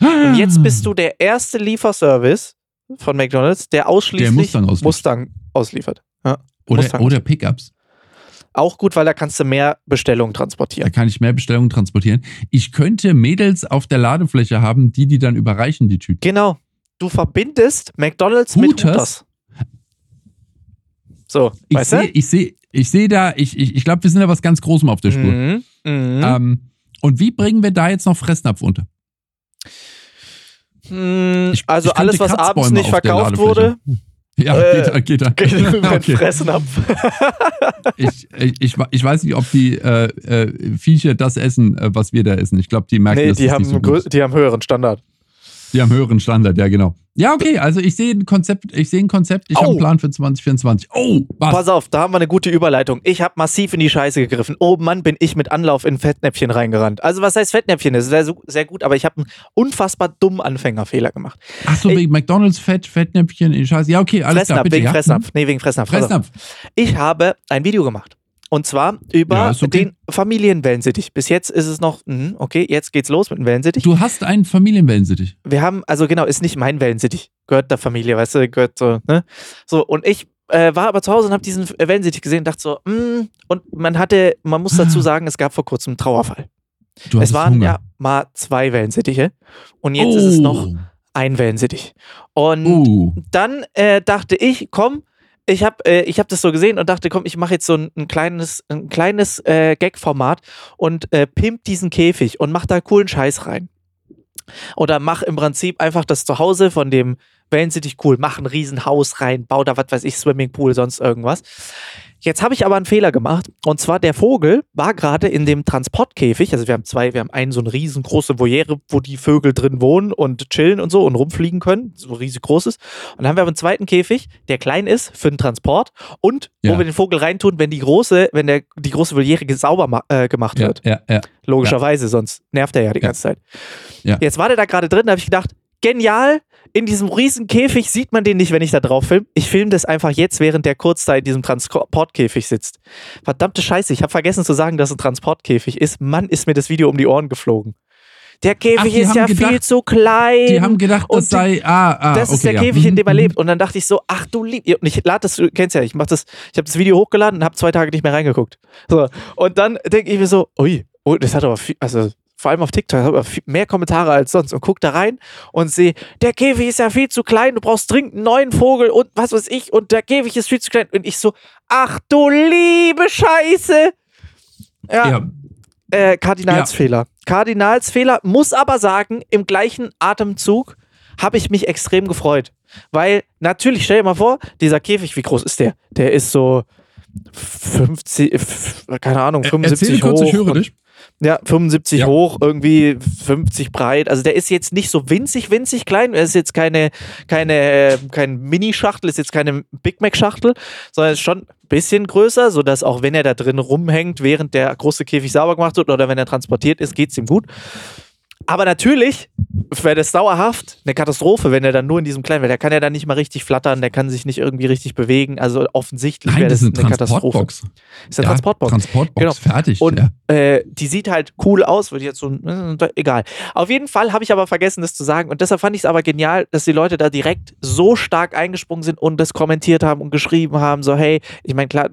Und jetzt bist du der erste Lieferservice von McDonalds, der ausschließlich Der Mustang ausliefert. Mustang ausliefert. Ja. oder, Mustang. oder Pickups. Auch gut, weil da kannst du mehr Bestellungen Da transportieren. kann ich mehr Bestellungen transportieren. Ich könnte Mädels auf der Ladefläche haben, die die dann überreichen, die Tüten. Genau. Du verbindest McDonalds mit Hooters? Hooters. So, Ich weißt sehe, ich sehe, ich sehe da, ich, ich, ich glaube, wir sind da was ganz Großem auf der du? Spur. Mhm. Mhm. Ähm, und wie bringen wir da jetzt noch Fressnapf unter? Hm, Ich- also ich alles, was abends nicht verkauft wurde, Ja, Äh, geht, geht geht [laughs] okay. Fressnapf. [laughs] ich, ich, ich, ich weiß nicht, ob die äh, äh, Viecher das essen, äh, was wir da essen. Ich glaube, die merken, Nee, dass die das haben, nicht so gut die haben höheren Standard. Die haben höheren Standard, ja, genau. Ja, okay, also ich sehe ein Konzept, ich sehe ein Konzept, ich habe Oh. einen Plan für 2024. Oh, was? Pass auf, da haben wir eine gute Überleitung. Ich habe massiv in die Scheiße gegriffen. Oh Mann, bin ich mit Anlauf in Fettnäpfchen reingerannt. Also was heißt Fettnäpfchen? Das ist sehr, sehr gut, aber ich habe einen unfassbar dummen Anfängerfehler gemacht. Ach so, Ich- wegen McDonalds, Fett, Fettnäpfchen, in Scheiße. Ja, okay, alles klar, Fressnapf, bitte. wegen ja. Fressnapf. Nee, wegen Fressnapf. Fressnapf. Ich habe ein Video gemacht. Und zwar über Ja, okay. den Familienwellensittich. Bis jetzt ist es noch, mhm, okay, jetzt geht's los mit dem Wellensittich. Du hast einen Familienwellensittich. Wir haben, also genau, ist nicht mein Wellensittich. Gehört der Familie, weißt du, gehört so, ne? So, und ich äh, war aber zu Hause und habe diesen Wellensittich gesehen und dachte so, mm, und man hatte, man muss dazu [gasps] sagen, es gab vor kurzem einen Trauerfall. Du es waren Hunger. ja mal zwei Wellensittiche und jetzt ist es noch ein Wellensittich. Und Oh. dann äh, dachte ich, komm, ich habe äh, ich hab das so gesehen und dachte, komm, ich mache jetzt so ein, ein kleines, ein kleines äh, Gag-Format und äh, pimp diesen Käfig und mach da coolen Scheiß rein. Oder mach im Prinzip einfach das Zuhause von dem Wellensittich cool, mach ein Riesenhaus rein, bau da was weiß ich, Swimmingpool, sonst irgendwas. Jetzt habe ich aber einen Fehler gemacht. Und zwar der Vogel war gerade in dem Transportkäfig. Also wir haben zwei, wir haben einen so eine riesengroße Voliere, wo die Vögel drin wohnen und chillen und so und rumfliegen können. So riesig groß ist. Und dann haben wir aber einen zweiten Käfig, der klein ist für den Transport und Ja. wo wir den Vogel reintun, wenn die große, wenn der, die große Voliere sauber äh, gemacht Ja, wird. ja. Logischerweise, sonst nervt er ja die ganze Zeit. Ja. Jetzt war der da gerade drin, da habe ich gedacht, genial, in diesem riesen Käfig sieht man den nicht, wenn ich da drauf film. Ich filme das einfach jetzt, während der kurz da in diesem Transportkäfig sitzt. Verdammte Scheiße, ich habe vergessen zu sagen, dass es ein Transportkäfig ist. Mann, ist mir das Video um die Ohren geflogen. Der Käfig Ach, ist ja gedacht- viel zu klein. Die haben gedacht, das sei. Ah, ah, das ist okay, der ja. Käfig, in dem er Mhm, lebt. Und dann dachte ich so, ach du lieb. Und ich lade das, du kennst ja, ich mach das, ich habe das Video hochgeladen und habe zwei Tage nicht mehr reingeguckt. So. Und dann denke ich mir so, ui, oh, das hat aber viel, also vor allem auf TikTok, viel, mehr Kommentare als sonst. Und guck da rein und sehe, der Käfig ist ja viel zu klein, du brauchst dringend einen neuen Vogel und was weiß ich. Und der Käfig ist viel zu klein. Und ich so, ach du liebe Scheiße. Ja, Ja, äh, Kardinalsfehler. Kardinalsfehler, muss aber sagen, im gleichen Atemzug habe ich mich extrem gefreut. Weil natürlich, stell dir mal vor, dieser Käfig, wie groß ist der? Der ist so 50, f- keine Ahnung, Erzähle 75 kurz, hoch. ich höre dich. Ja, 75 Ja. hoch, irgendwie 50 breit. Also der ist jetzt nicht so winzig, winzig klein. Er ist jetzt keine, keine, äh, kein Mini-Schachtel, ist jetzt keine Big Mac-Schachtel, sondern ist schon ein bisschen größer, sodass auch wenn er da drin rumhängt, während der große Käfig sauber gemacht wird oder wenn er transportiert ist, geht es ihm gut. Aber natürlich wäre das dauerhaft eine Katastrophe, wenn er dann nur in diesem kleinen, weil der kann ja dann nicht mal richtig flattern, der kann sich nicht irgendwie richtig bewegen. Also offensichtlich wäre das, das ist eine, eine Katastrophe. Ist eine Ja, Transportbox. Transportbox, Genau. fertig. Und ja. äh, die sieht halt cool aus, würde ich jetzt so, äh, egal. Auf jeden Fall habe ich aber vergessen, das zu sagen. Und deshalb fand ich es aber genial, dass die Leute da direkt so stark eingesprungen sind und das kommentiert haben und geschrieben haben, so, hey, ich meine, klar,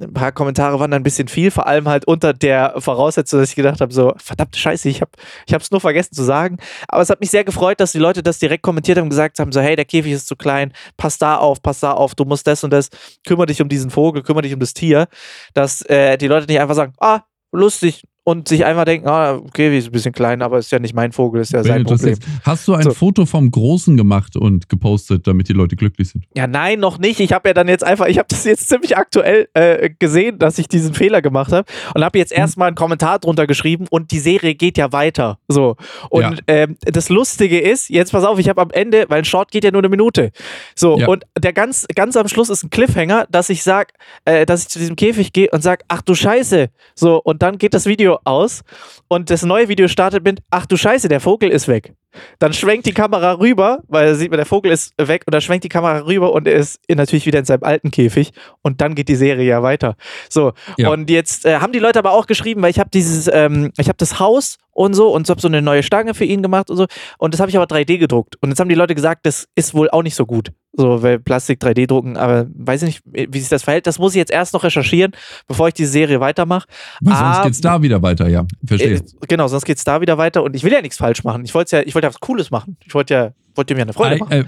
ein paar Kommentare waren dann ein bisschen viel, vor allem halt unter der Voraussetzung, dass ich gedacht habe, so, verdammte Scheiße, ich habe ich es nur vergessen zu sagen. Aber es hat mich sehr gefreut, dass die Leute das direkt kommentiert haben gesagt haben, so, hey, der Käfig ist zu klein, pass da auf, pass da auf, du musst das und das, kümmere dich um diesen Vogel, kümmere dich um das Tier, dass äh, die Leute nicht einfach sagen, ah, lustig und sich einfach denken, ah, okay, ist ein bisschen klein, aber ist ja nicht mein Vogel, ist ja Wenn sein Problem. jetzt- Hast du ein So. Foto vom Großen gemacht und gepostet, damit die Leute glücklich sind? Ja, nein, noch nicht. Ich habe ja dann jetzt einfach, ich habe das jetzt ziemlich aktuell äh, gesehen, dass ich diesen Fehler gemacht habe und habe jetzt erstmal einen Kommentar drunter geschrieben und die Serie geht ja weiter. So. Und Ja. ähm, das Lustige ist, jetzt pass auf, ich habe am Ende, weil ein Short geht ja nur eine Minute. So, Ja. und der ganz, ganz am Schluss ist ein Cliffhanger, dass ich sag, äh, dass ich zu diesem Käfig gehe und sag, ach du Scheiße. So, und dann geht das Video aus und das neue Video startet mit, ach du Scheiße, der Vogel ist weg. Dann schwenkt die Kamera rüber, weil da sieht man, der Vogel ist weg und dann schwenkt die Kamera rüber und er ist natürlich wieder in seinem alten Käfig und dann geht die Serie ja weiter. So, Ja. und jetzt äh, haben die Leute aber auch geschrieben, weil ich habe dieses, ähm, ich habe das Haus und so und so habe so eine neue Stange für ihn gemacht und so und das habe ich aber 3D gedruckt und jetzt haben die Leute gesagt, das ist wohl auch nicht so gut. So, weil Plastik 3D drucken, aber weiß ich nicht, wie sich das verhält. Das muss ich jetzt erst noch recherchieren, bevor ich diese Serie weitermache. Weil sonst Ah, geht's da wieder weiter, ja. Verstehe. Äh, genau, sonst geht's da wieder weiter und ich will ja nichts falsch machen. Ich wollte ja, ich wollte ja was Cooles machen. Ich wollte ja, wollte mir eine Freude machen. Äh, äh,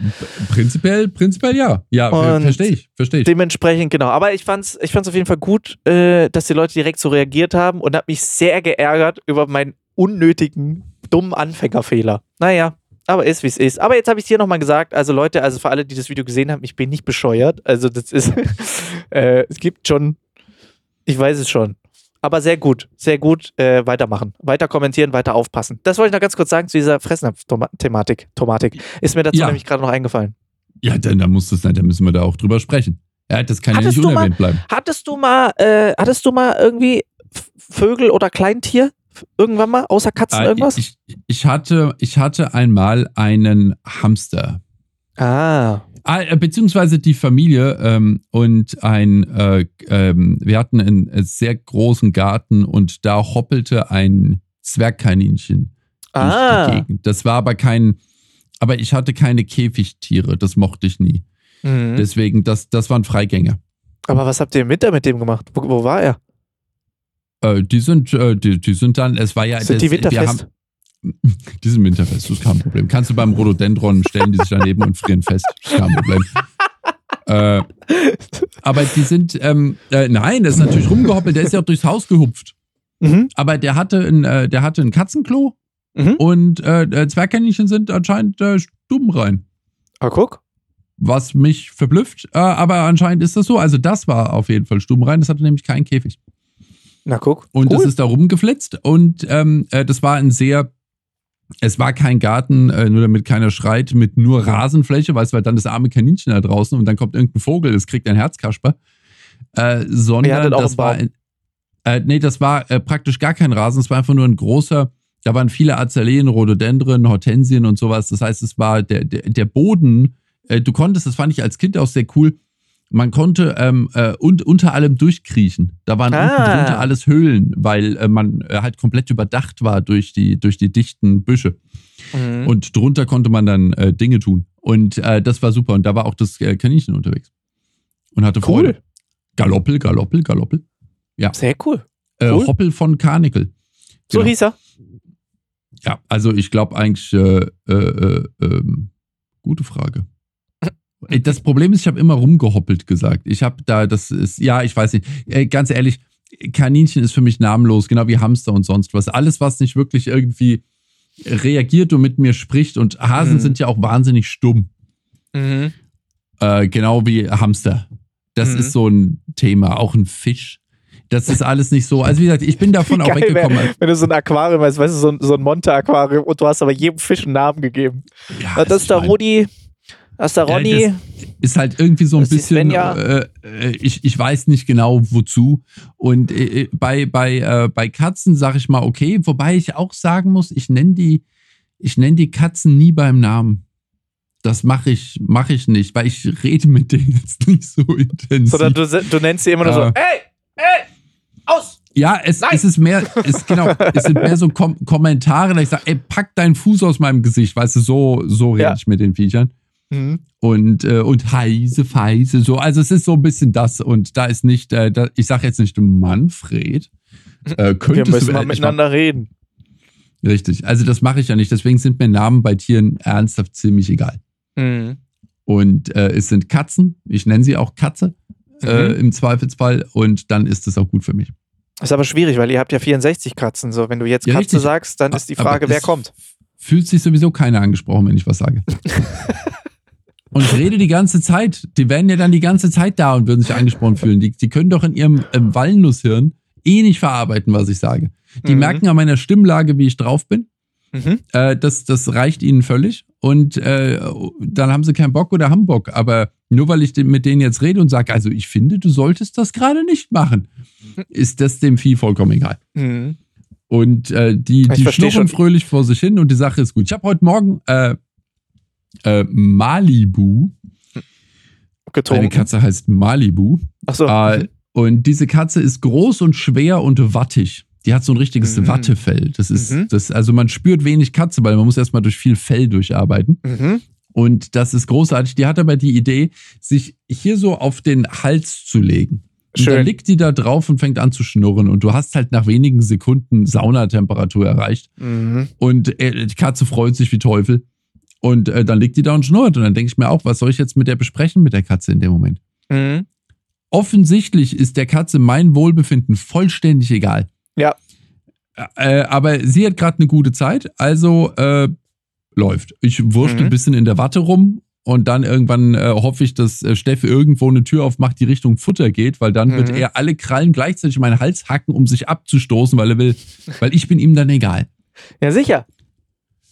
prinzipiell, prinzipiell ja. Ja, verstehe ich, verstehe ich. Dementsprechend, genau. Aber ich fand's, ich fand's auf jeden Fall gut, äh, dass die Leute direkt so reagiert haben und habe mich sehr geärgert über meinen unnötigen, dummen Anfängerfehler. Naja, aber ist, wie es ist. Aber jetzt habe ich hier nochmal gesagt, also Leute, also für alle, die das Video gesehen haben, ich bin nicht bescheuert. Also das ist, [laughs] äh, es gibt schon, ich weiß es schon. Aber sehr gut, sehr gut äh, weitermachen. Weiter kommentieren, weiter aufpassen. Das wollte ich noch ganz kurz sagen zu dieser Fressnapf-Thematik. Tomatik. Ist mir dazu Ja. nämlich gerade noch eingefallen. Ja, dann, dann muss das, dann müssen wir da auch drüber sprechen. Ja, das kann Hattest ja nicht mal- unerwähnt bleiben. Hattest du mal, äh, hattest du mal irgendwie Vögel oder Kleintier? Irgendwann mal? Außer Katzen Äh, irgendwas? Ich, ich, hatte, ich hatte einmal einen Hamster. ah. Ah, äh, Beziehungsweise die Familie ähm, und ein, äh, ähm, wir hatten einen äh, sehr großen Garten und da hoppelte ein Zwergkaninchen durch die Ah. Gegend. Das war aber kein, aber ich hatte keine Käfigtiere, das mochte ich nie. Mhm. Deswegen, das, das waren Freigänger. Aber was habt ihr Winter mit dem gemacht? Wo, wo war er? Äh, die sind, äh, die, die sind dann, es war ja, Sind das, die winterfest? Wir haben, [laughs] die sind winterfest, das ist kein Problem. Kannst du beim Rhododendron stellen, die sich daneben und frieren fest, das ist kein Problem. [laughs] äh, aber die sind, ähm, äh, nein, das ist natürlich rumgehoppelt, der ist ja auch durchs Haus gehupft. Mhm. Aber der hatte ein, äh, der hatte ein Katzenklo Mhm. und äh, äh, Zwergkaninchen sind anscheinend äh, stubenrein. Ah, guck. Was mich verblüfft, äh, aber anscheinend ist das so. Also das war auf jeden Fall stubenrein, das hatte nämlich keinen Käfig. Na, guck. Und cool. es ist da rumgeflitzt und ähm, äh, das war ein sehr, es war kein Garten, äh, nur damit keiner schreit, mit nur Rasenfläche, weißt du, weil dann das arme Kaninchen da draußen und dann kommt irgendein Vogel, das kriegt ein Herzkasper. Äh, sondern das war, äh, nee, das war äh, praktisch gar kein Rasen, es war einfach nur ein großer, da waren viele Azaleen, Rhododendren, Hortensien und sowas. Das heißt, es war der, der, der Boden, äh, du konntest, das fand ich als Kind auch sehr cool, man konnte ähm, äh, und, unter allem durchkriechen. Da waren Ah. unten drunter alles Höhlen, weil äh, man äh, halt komplett überdacht war durch die, durch die dichten Büsche. Mhm. Und drunter konnte man dann äh, Dinge tun. Und äh, das war super. Und da war auch das äh, Kaninchen unterwegs. Und hatte Cool. Freude. Galoppel, Galoppel, Galoppel. Sehr cool. Cool. Hoppel von Karnickel. So Genau. hieß er. Ja, also ich glaube eigentlich, äh, äh, äh, ähm, gute Frage. Das Problem ist, ich habe immer rumgehoppelt gesagt. Ich habe da, das ist, ja, ich weiß nicht, äh, ganz ehrlich, Kaninchen ist für mich namenlos, genau wie Hamster und sonst was. Alles, was nicht wirklich irgendwie reagiert und mit mir spricht. Und Hasen Mhm. sind ja auch wahnsinnig stumm. Mhm. Äh, genau wie Hamster. Das Mhm. ist so ein Thema, auch ein Fisch. Das ist alles nicht so. Also wie gesagt, ich bin davon [laughs] auch Geil wär, weggekommen. wenn du so ein Aquarium hast, weißt du, so ein, so ein Monte-Aquarium und du hast aber jedem Fisch einen Namen gegeben. Ja, das ist der Rudi, das ist der Ja. Ist halt irgendwie so ein bisschen, äh, äh, ich, ich weiß nicht genau wozu. Und äh, bei, bei, äh, bei Katzen sage ich mal okay, wobei ich auch sagen muss, ich nenne die, ich nenne die Katzen nie beim Namen. Das mache ich, mache ich nicht, weil ich rede mit denen jetzt nicht so intensiv. Sondern du, du nennst sie immer nur so, Äh. ey, ey, aus! Ja, es, es ist mehr, es, genau, es sind mehr so Kom Kommentare, da ich sage, ey, pack deinen Fuß aus meinem Gesicht, weißt du, so, so rede Ja. ich mit den Viechern. Mhm. Und, äh, und heise, feise, so. Also es ist so ein bisschen das und da ist nicht, äh, da, ich sage jetzt nicht Manfred. Äh, Wir müssen du, mal äh, miteinander reden. mach, richtig. Also das mache ich ja nicht. Deswegen sind mir Namen bei Tieren ernsthaft ziemlich egal. Mhm. Und äh, es sind Katzen. Ich nenne sie auch Katze äh, Mhm. im Zweifelsfall. Und dann ist es auch gut für mich. Ist aber schwierig, weil ihr habt ja 64 Katzen. So, wenn du jetzt Ja, Katze richtig. sagst, dann ist die Frage, wer kommt. Fühlt sich sowieso keiner angesprochen, wenn ich was sage. [laughs] und ich rede die ganze Zeit. Die wären ja dann die ganze Zeit da und würden sich angesprochen fühlen. Die, die können doch in ihrem ähm, Walnusshirn eh nicht verarbeiten, was ich sage. Die Mhm. merken an meiner Stimmlage, wie ich drauf bin. Mhm. Äh, das, das reicht ihnen völlig. Und äh, dann haben sie keinen Bock oder haben Bock. Aber nur weil ich mit denen jetzt rede und sage, also ich finde, du solltest das gerade nicht machen, ist das dem Vieh vollkommen egal. Mhm. Und äh, die, Ich die schnurren fröhlich vor sich hin und die Sache ist gut. Ich habe heute Morgen äh, äh, Malibu, eine Getrunken. Katze heißt Malibu. Achso. Äh, und diese Katze ist groß und schwer und wattig. Die hat so ein richtiges Mhm. Wattefell. Das ist, Mhm. das, also man spürt wenig Katze, weil man muss erstmal durch viel Fell durcharbeiten. Mhm. Und das ist großartig. Die hat aber die Idee, sich hier so auf den Hals zu legen. Und dann Schön. liegt die da drauf und fängt an zu schnurren. Und du hast halt nach wenigen Sekunden Saunatemperatur erreicht. Mhm. Und äh, die Katze freut sich wie Teufel. Und äh, dann liegt die da und schnurrt. Und dann denke ich mir auch, was soll ich jetzt mit der besprechen, mit der Katze in dem Moment? Mhm. Offensichtlich ist der Katze mein Wohlbefinden vollständig egal. Ja. Äh, aber sie hat gerade eine gute Zeit, also äh, läuft. Ich wurschte Mhm. ein bisschen in der Watte rum und dann irgendwann äh, hoffe ich, dass äh, Steffi irgendwo eine Tür aufmacht, die Richtung Futter geht, weil dann wird Mhm. er alle Krallen gleichzeitig in meinen Hals hacken, um sich abzustoßen, weil er will, weil ich bin ihm dann egal. Ja, sicher.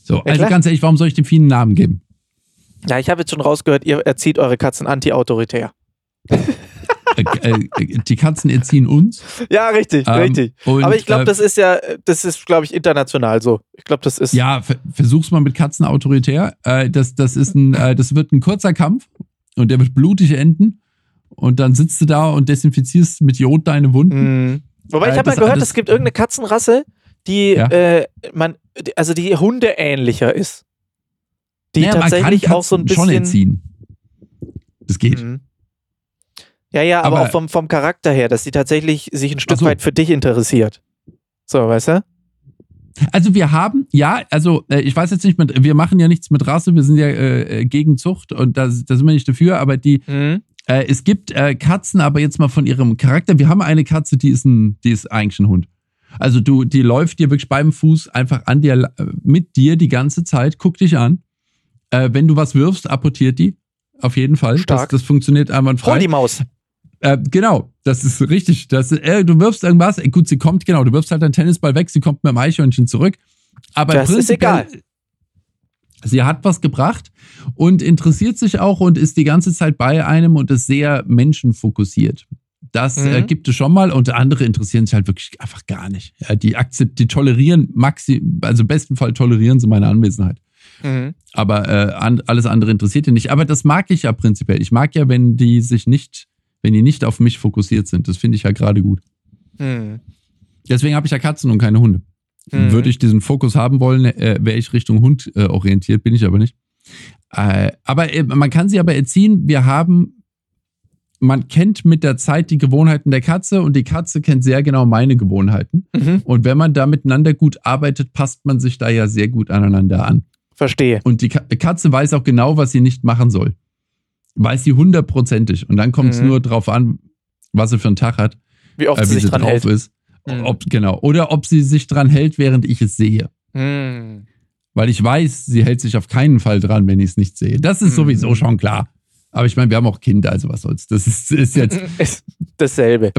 So, also klar. ganz ehrlich, warum soll ich dem Vieh einen Namen geben? Ja, ich habe jetzt schon rausgehört, ihr erzieht eure Katzen anti-autoritär. äh, äh, die Katzen erziehen uns. Ja, richtig, Ähm, richtig. und, Aber ich glaube, äh, das ist ja, das ist, glaube ich, international so. Ich glaube, das ist. Ja, ver versuch's mal mit Katzen autoritär. Äh, das, das, ist ein, äh, das wird ein kurzer Kampf und der wird blutig enden. Und dann sitzt du da und desinfizierst mit Jod deine Wunden. Mhm. Wobei, Äh, ich habe mal das- gehört, es gibt irgendeine Katzenrasse, die, Ja. äh, man, also die Hunde ähnlicher ist. Die Naja, man kann tatsächlich auch so ein Katzen schon bisschen. erziehen. Das geht. Mhm. Ja, ja, aber, Aber- auch vom, vom Charakter her, dass sie tatsächlich sich ein Stück so. weit für dich interessiert. So, weißt du? Also wir haben, ja, also äh, ich weiß jetzt nicht, mit, wir machen ja nichts mit Rasse, wir sind ja äh, äh, gegen Zucht und da, da sind wir nicht dafür, aber die, Mhm. äh, es gibt äh, Katzen, aber jetzt mal von ihrem Charakter. Wir haben eine Katze, die ist ein, die ist eigentlich ein Hund. Also du, die läuft dir wirklich beim Fuß einfach an dir, äh, mit dir die ganze Zeit, guckt dich an. Äh, wenn du was wirfst, apportiert die. Auf jeden Fall. Das, Stark. das funktioniert Hol einwandfrei. die Maus. Äh, genau, das ist richtig. Das, äh, du wirfst irgendwas, äh, gut, sie kommt, genau, du wirfst halt deinen Tennisball weg, sie kommt mit dem Eichhörnchen zurück. Aber Das ist prinzipiell, egal. Sie hat was gebracht und interessiert sich auch und ist die ganze Zeit bei einem und ist sehr menschenfokussiert. Das äh, Mhm. gibt es schon mal und andere interessieren sich halt wirklich einfach gar nicht. Ja, die akzept, die tolerieren maxi, also im besten Fall tolerieren sie meine Anwesenheit. Mhm. Aber äh, an, alles andere interessiert die nicht. Aber das mag ich ja prinzipiell. Ich mag ja, wenn die sich nicht, wenn die nicht auf mich fokussiert sind. Das finde ich ja gerade gut. Mhm. Deswegen habe ich ja Katzen und keine Hunde. Mhm. Würde ich diesen Fokus haben wollen, äh, wäre ich Richtung Hund äh, orientiert, bin ich aber nicht. Äh, aber äh, man kann sie aber erziehen. Wir haben, man kennt mit der Zeit die Gewohnheiten der Katze und die Katze kennt sehr genau meine Gewohnheiten. Mhm. Und wenn man da miteinander gut arbeitet, passt man sich da ja sehr gut aneinander an. Verstehe. Und die Ka- Katze weiß auch genau, was sie nicht machen soll. Weiß sie hundertprozentig. Und dann kommt es Mhm. nur drauf an, was sie für einen Tag hat, Wie oft äh, sie wie sich sie dran drauf hält. ist. Mhm. Ob, genau. Oder ob sie sich dran hält, während ich es sehe. Mhm. Weil ich weiß, sie hält sich auf keinen Fall dran, wenn ich es nicht sehe. Das ist Mhm. sowieso schon klar. Aber ich meine, wir haben auch Kinder, also was soll's. Das ist, ist jetzt, [laughs] dasselbe.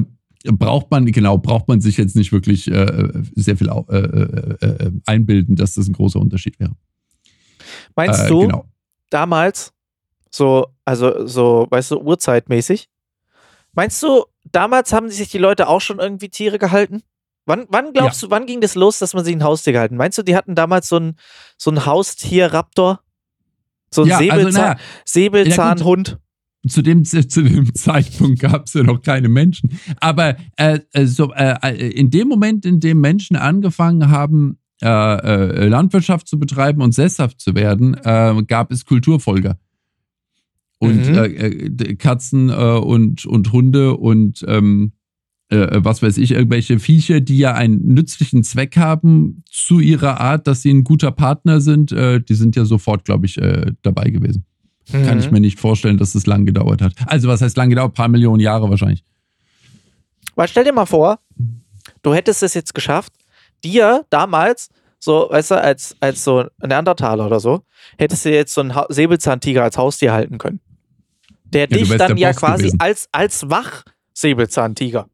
braucht man, genau, braucht man sich jetzt nicht wirklich äh, sehr viel au- äh, äh, äh, einbilden, dass das ein großer Unterschied wäre. Meinst Äh, du, Genau. damals, So, also so, weißt du, urzeitmäßig. Meinst du, damals haben sich die Leute auch schon irgendwie Tiere gehalten? Wann, wann glaubst ja. du, wann ging das los, dass man sich ein Haustier gehalten? Meinst du, die hatten damals so ein, so ein Haustier-Raptor? So ein ja, Säbelzahn, also, naja, Säbelzahnhund? zu dem, [laughs] zu dem Zeitpunkt gab es ja noch keine Menschen. Aber äh, äh so, äh, in dem Moment, in dem Menschen angefangen haben, äh, äh Landwirtschaft zu betreiben und sesshaft zu werden, äh, gab es Kulturfolger. Und mhm. Katzen und, und Hunde und ähm, was weiß ich, irgendwelche Viecher, die ja einen nützlichen Zweck haben zu ihrer Art, dass sie ein guter Partner sind, die sind ja sofort, glaube ich, dabei gewesen. Mhm. Kann ich mhm. mir nicht vorstellen, dass es lang gedauert hat. Also, was heißt lang gedauert? Ein paar Millionen Jahre wahrscheinlich. Weil stell dir mal vor, du hättest es jetzt geschafft, dir damals, so, weißt du, als, als so ein Neandertaler oder so, hättest du jetzt so einen Säbelzahntiger als Haustier halten können. Der ja, dich dann ja quasi gewesen. als, als Wach-Säbelzahntiger.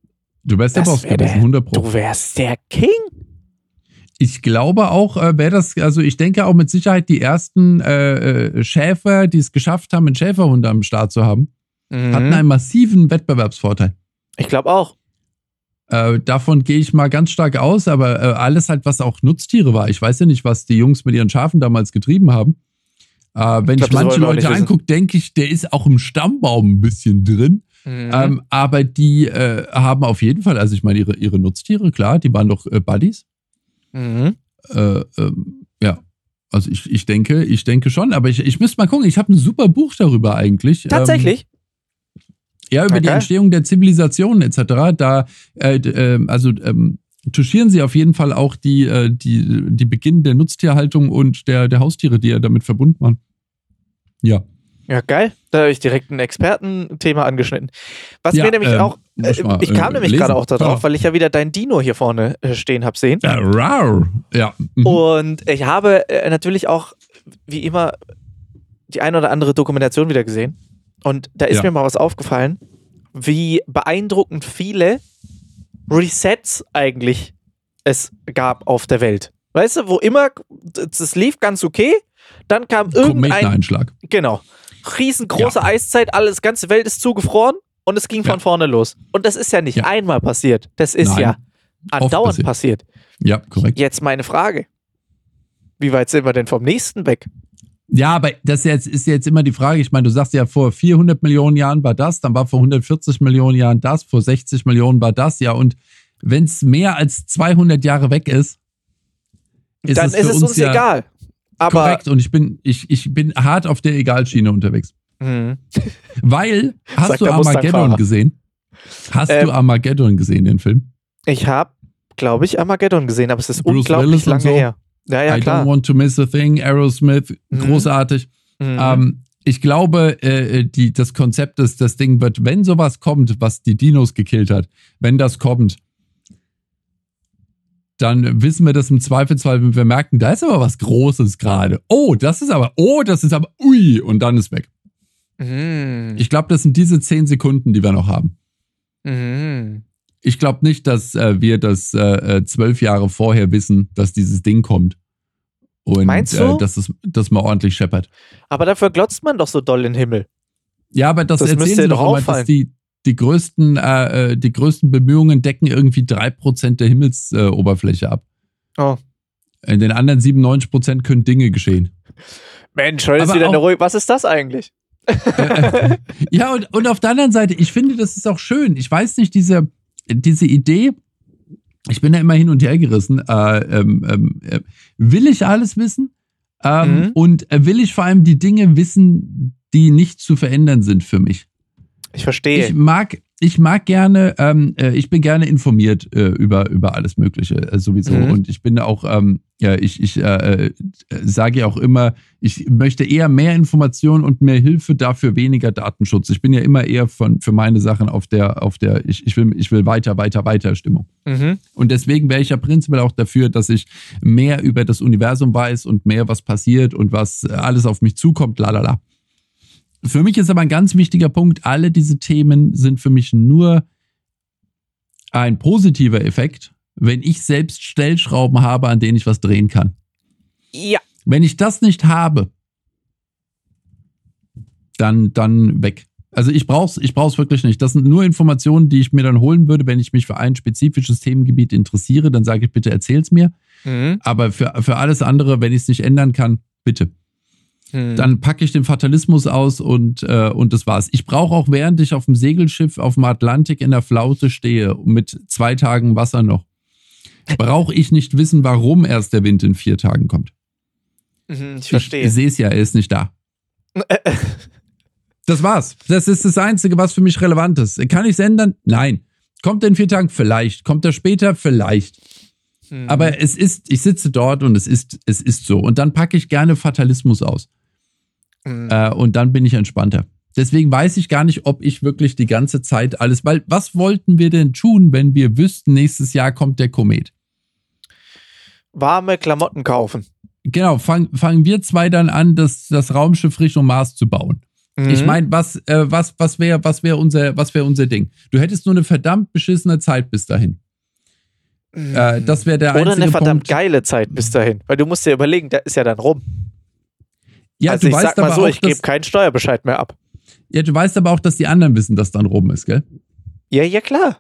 Du wärst der Boss gewesen, 100 Pro. Du wärst der King. Ich glaube auch, äh, wäre das, also ich denke auch mit Sicherheit die ersten äh, äh, Schäfer, die es geschafft haben, einen Schäferhund am Start zu haben, mhm. hatten einen massiven Wettbewerbsvorteil. Ich glaube auch. Äh, davon gehe ich mal ganz stark aus, aber äh, alles halt, was auch Nutztiere war. Ich weiß ja nicht, was die Jungs mit ihren Schafen damals getrieben haben. Äh, wenn ich, glaub, ich manche Leute angucke, denke ich, der ist auch im Stammbaum ein bisschen drin. Mhm. Ähm, aber die äh, haben auf jeden Fall, also ich meine, ihre, ihre Nutztiere, klar, die waren doch äh, Buddies. Mhm. Äh, ähm, ja. Also ich, ich denke, ich denke schon, aber ich, ich müsste mal gucken, ich habe ein super Buch darüber eigentlich. Ähm, Tatsächlich? Ähm, ja, über okay. die Entstehung der Zivilisation etc. Da, äh, äh, also ähm, touchieren sie auf jeden Fall auch die, äh, die, die Beginn der Nutztierhaltung und der, der Haustiere, die ja damit verbunden waren. Ja. Ja, geil. Da habe ich direkt ein Expertenthema angeschnitten. Was ja, mir nämlich ähm, auch, äh, ich kam äh, nämlich gerade auch darauf, oh. weil ich ja wieder dein Dino hier vorne äh, stehen habe sehen. Ja, rar. ja. Mhm. Und ich habe äh, natürlich auch, wie immer, die ein oder andere Dokumentation wieder gesehen. Und da ist ja. mir mal was aufgefallen, wie beeindruckend viele Resets eigentlich es gab auf der Welt. Weißt du, wo immer, es lief ganz okay, dann kam irgendein Einschlag. Genau riesengroße ja. Eiszeit, alles, ganze Welt ist zugefroren und es ging von vorne los. Und das ist ja nicht ja. einmal passiert. Das ist Nein. ja andauernd passiert. passiert. Ja, korrekt. Jetzt meine Frage. Wie weit sind wir denn vom nächsten weg? Ja, aber das jetzt, ist jetzt immer die Frage. Ich meine, du sagst ja, vor 400 Millionen Jahren war das, dann war vor 140 Millionen Jahren das, vor 60 Millionen war das, ja. Und wenn es mehr als 200 Jahre weg ist, ist dann es ist es uns, uns ja, egal. Aber Korrekt, und ich bin, ich, ich bin hart auf der Egalschiene unterwegs. Mhm. [laughs] Weil, hast Sagt du Armageddon gesehen? Hast ähm, du Armageddon gesehen, den Film? Ich habe, glaube ich, Armageddon gesehen, aber es ist Bruce unglaublich Willis lange so. her. Ja, ja, I klar. don't want to miss a thing, Aerosmith, mhm. großartig. Mhm. Ähm, ich glaube, äh, die, das Konzept ist, das Ding wird, wenn sowas kommt, was die Dinos gekillt hat, wenn das kommt, dann wissen wir das im Zweifelsfall, wenn wir merken, da ist aber was Großes gerade. Oh, das ist aber, oh, das ist aber, ui, und dann ist weg. Mhm. Ich glaube, das sind diese zehn Sekunden, die wir noch haben. Mhm. Ich glaube nicht, dass äh, wir das äh, äh, zwölf Jahre vorher wissen, dass dieses Ding kommt. Und Meinst du? Äh, dass, es, dass man ordentlich scheppert. Aber dafür glotzt man doch so doll in den Himmel. Ja, aber das, das erzählen sie doch immer, dass die, die größten, äh, äh, die größten Bemühungen decken irgendwie 3% der Himmelsoberfläche äh, ab. Oh. In den anderen 97% können Dinge geschehen. Mensch, heute ist wieder eine ruhig. Was ist das eigentlich? [laughs] ja, und, und auf der anderen Seite, ich finde, das ist auch schön. Ich weiß nicht, diese, diese Idee, ich bin da immer hin und her gerissen. Äh, ähm, ähm äh, will ich alles wissen? Ähm, mhm. Und will ich vor allem die Dinge wissen, die nicht zu verändern sind für mich? Ich verstehe. Ich mag, ich mag gerne, ähm, äh, ich bin gerne informiert äh, über, über alles Mögliche äh, sowieso. Mhm. Und ich bin auch, ähm, ja, ich, ich äh, äh, sage ja auch immer, ich möchte eher mehr Informationen und mehr Hilfe, dafür weniger Datenschutz. Ich bin ja immer eher von, für meine Sachen auf der, auf der, ich, ich, will, ich will weiter, weiter, weiter Stimmung. Mhm. Und deswegen wäre ich ja prinzipiell auch dafür, dass ich mehr über das Universum weiß und mehr, was passiert und was alles auf mich zukommt, lalala. Für mich ist aber ein ganz wichtiger Punkt, alle diese Themen sind für mich nur ein positiver Effekt, wenn ich selbst Stellschrauben habe, an denen ich was drehen kann. Ja. Wenn ich das nicht habe, dann, dann weg. Also ich brauch's, ich brauch's wirklich nicht. Das sind nur Informationen, die ich mir dann holen würde, wenn ich mich für ein spezifisches Themengebiet interessiere. Dann sage ich bitte, erzähl's mir. Mhm. Aber für, für alles andere, wenn ich es nicht ändern kann, bitte. Mhm. Dann packe ich den Fatalismus aus und, äh, und das war's. Ich brauche auch, während ich auf dem Segelschiff auf dem Atlantik in der Flaute stehe, mit zwei Tagen Wasser noch, [laughs] brauche ich nicht wissen, warum erst der Wind in vier Tagen kommt. Mhm, ich verstehe. Ich sehe es ja, er ist nicht da. [laughs] das war's. Das ist das Einzige, was für mich relevant ist. Kann ich es ändern? Nein. Kommt er in vier Tagen? Vielleicht. Kommt er später? Vielleicht. Mhm. Aber es ist, ich sitze dort und es ist, es ist so. Und dann packe ich gerne Fatalismus aus. Mhm. Äh, und dann bin ich entspannter. Deswegen weiß ich gar nicht, ob ich wirklich die ganze Zeit alles, weil was wollten wir denn tun, wenn wir wüssten, nächstes Jahr kommt der Komet? Warme Klamotten kaufen. Genau, fang, fangen wir zwei dann an, das, das Raumschiff Richtung Mars zu bauen. Mhm. Ich meine, was, äh, was, was wäre was wär unser, wär unser Ding? Du hättest nur eine verdammt beschissene Zeit bis dahin. Äh, das wäre der Oder einzige eine verdammt Punkt. geile Zeit bis dahin. Weil du musst dir überlegen, der ist ja dann rum. Ja, also du ich weißt sag mal aber so, auch, ich gebe keinen Steuerbescheid mehr ab. ja, du weißt aber auch, dass die anderen wissen, dass dann rum ist, gell? Ja, ja, klar.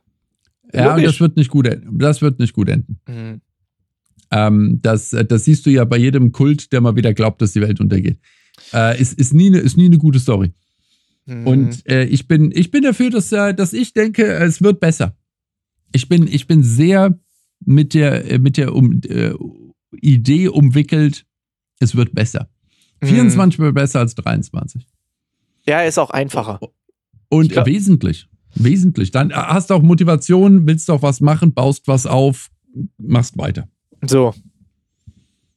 Ja, und Logisch. das wird nicht gut enden. Das wird nicht gut enden. Mhm. Ähm, das, äh, das siehst du ja bei jedem Kult, der mal wieder glaubt, dass die Welt untergeht. Äh, ist, ist, nie eine, ist nie eine gute Story. Mhm. Und äh, ich, bin, ich bin dafür, dass, äh, dass ich denke, es wird besser. Ich bin, ich bin sehr mit der, äh, mit der um, äh, Idee umwickelt, es wird besser. Mhm. 24 wird besser als 23. Ja, ist auch einfacher. Und glaub- wesentlich. Wesentlich. Dann hast du auch Motivation, willst auch was machen, baust was auf, machst weiter. So.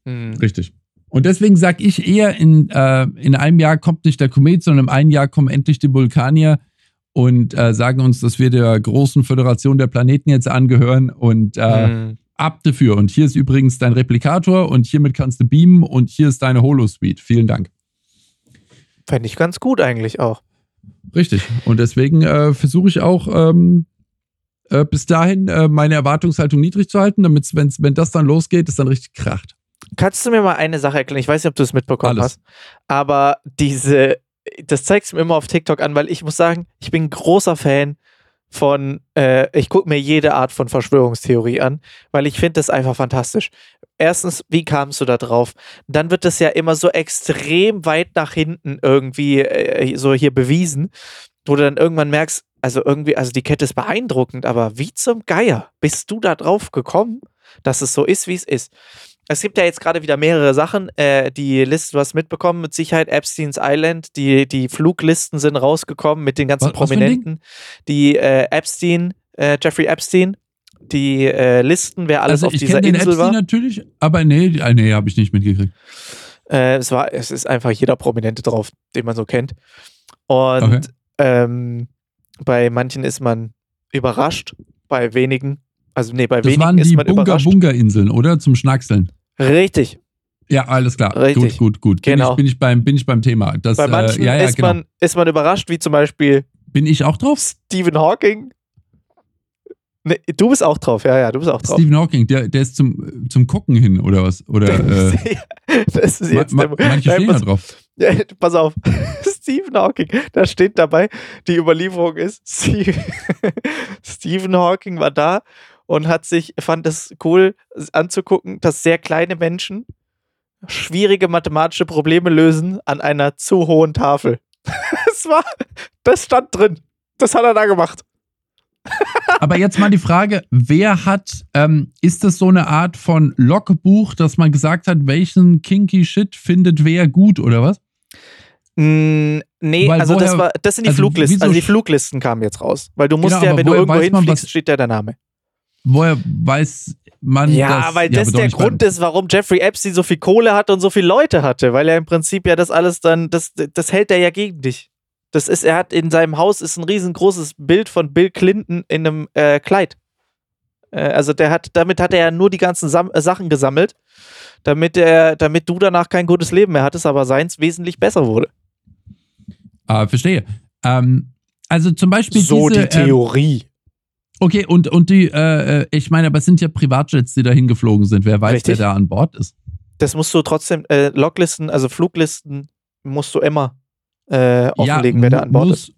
Mhm. Richtig. Und deswegen sage ich eher, in, äh, in einem Jahr kommt nicht der Komet, sondern in einem Jahr kommen endlich die Vulkanier und äh, sagen uns, dass wir der großen Föderation der Planeten jetzt angehören und äh, Mhm. Ab dafür. Und hier ist übrigens dein Replikator und hiermit kannst du beamen und hier ist deine Holo-Suite. Vielen Dank. Fände ich ganz gut eigentlich auch. Richtig. Und deswegen äh, versuche ich auch ähm, äh, bis dahin äh, meine Erwartungshaltung niedrig zu halten, damit wenn das dann losgeht, es dann richtig kracht. Kannst du mir mal eine Sache erklären? Ich weiß nicht, ob du es mitbekommen Alles. hast. Aber diese, das zeigst du mir immer auf TikTok an, weil ich muss sagen, ich bin ein großer Fan von, äh, ich gucke mir jede Art von Verschwörungstheorie an, weil ich finde das einfach fantastisch. Erstens, wie kamst du da drauf? Dann wird das ja immer so extrem weit nach hinten irgendwie äh, so hier bewiesen, wo du dann irgendwann merkst, also irgendwie, also die Kette ist beeindruckend, aber wie zum Geier bist du da drauf gekommen, dass es so ist, wie es ist? Es gibt ja jetzt gerade wieder mehrere Sachen. Äh, die Liste, du hast mitbekommen, mit Sicherheit Epstein's Island. Die, die Fluglisten sind rausgekommen mit den ganzen Was- was? Prominenten. Die äh, Epstein, äh, Jeffrey Epstein, die äh, Listen, wer alles also auf ich dieser den Insel Epstein war. natürlich, aber nee, äh, nee, habe ich nicht mitgekriegt. Äh, es, war, es ist einfach jeder Prominente drauf, den man so kennt. Und Okay. ähm, bei manchen ist man überrascht, bei wenigen, also nee, bei Das wenigen waren ist die man Bunga. Bunga Inseln, oder? Zum Schnackseln. Richtig. Ja, alles klar. Richtig. Gut, gut, gut. Bin, Genau. ich, bin, ich beim, bin ich beim Thema. Das, Bei manchen äh, ja, ja, ist, genau. man, ist man überrascht, wie zum Beispiel Bin ich auch drauf? Stephen Hawking. Nee, du bist auch drauf, ja, ja, du bist auch drauf. Stephen Hawking, der, der ist zum, zum Gucken hin, oder was? Oder [laughs] äh, das ist ma, jetzt ma, der, manche stehen da drauf. ja, pass auf, [laughs] Stephen Hawking, da steht dabei, die Überlieferung ist, [laughs] Stephen Hawking war da und hat sich, fand es cool anzugucken, dass sehr kleine Menschen schwierige mathematische Probleme lösen an einer zu hohen Tafel. [laughs] Das war, das stand drin. Das hat er da gemacht. [laughs] Aber jetzt mal die Frage, wer hat, ähm, ist das so eine Art von Logbuch, dass man gesagt hat, welchen kinky Shit findet wer gut, oder was? Mm, nee, Weil also das, woher- war, das sind die also Fluglisten. Also die Fluglisten kamen jetzt raus. Weil du musst Genau, ja, wenn du irgendwo man, hinfliegst, was- steht ja der Name. Woher weiß man Ja, das? weil das der Grund ist, warum Jeffrey Epstein so viel Kohle hatte und so viele Leute hatte, weil er im Prinzip ja das alles dann, das, das hält er ja gegen dich. Das ist, er hat in seinem Haus ist ein riesengroßes Bild von Bill Clinton in einem äh, Kleid. Äh, also der hat, damit hat er ja nur die ganzen Sam äh, Sachen gesammelt, damit er, damit du danach kein gutes Leben mehr hattest, aber seins wesentlich besser wurde. Ah, verstehe. Ähm, also zum Beispiel so diese, die Theorie. Okay, und, und die, äh, äh, ich meine, aber es sind ja Privatjets, die da hingeflogen sind. Wer weiß, Richtig. wer da an Bord ist. das musst du trotzdem, äh, Loglisten, also Fluglisten musst du immer äh, offenlegen, ja, wer da an Bord muss, ist.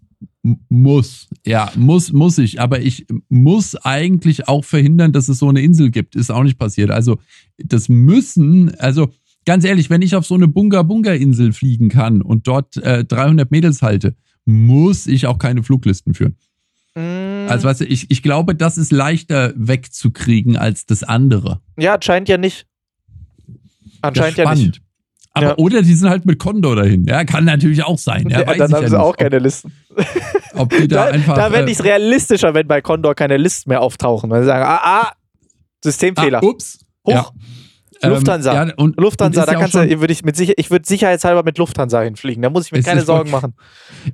Muss, ja, muss, muss ich. Aber ich muss eigentlich auch verhindern, dass es so eine Insel gibt. Ist auch nicht passiert. Also, das müssen, also ganz ehrlich, wenn ich auf so eine Bunga-Bunga-Insel fliegen kann und dort äh, 300 Mädels halte, muss ich auch keine Fluglisten führen. Mm. Also, weißt du, ich, ich glaube, das ist leichter wegzukriegen als das andere. Ja, anscheinend ja nicht. Anscheinend ja nicht. Aber, ja. Oder die sind halt mit Condor dahin. Ja, kann natürlich auch sein. Ja, ja dann haben sie auch keine Listen. Ob die da, [laughs] da einfach. Da fände ich es realistischer, wenn bei Condor keine Listen mehr auftauchen. Weil sie sagen, ah, ah, Systemfehler. Ah, ups. Hoch. Ja. Lufthansa. Ähm, ja, und, Lufthansa, und da kannst du, würde ich mit sicher, ich würde sicherheitshalber mit Lufthansa hinfliegen. Da muss ich mir keine Sorgen machen.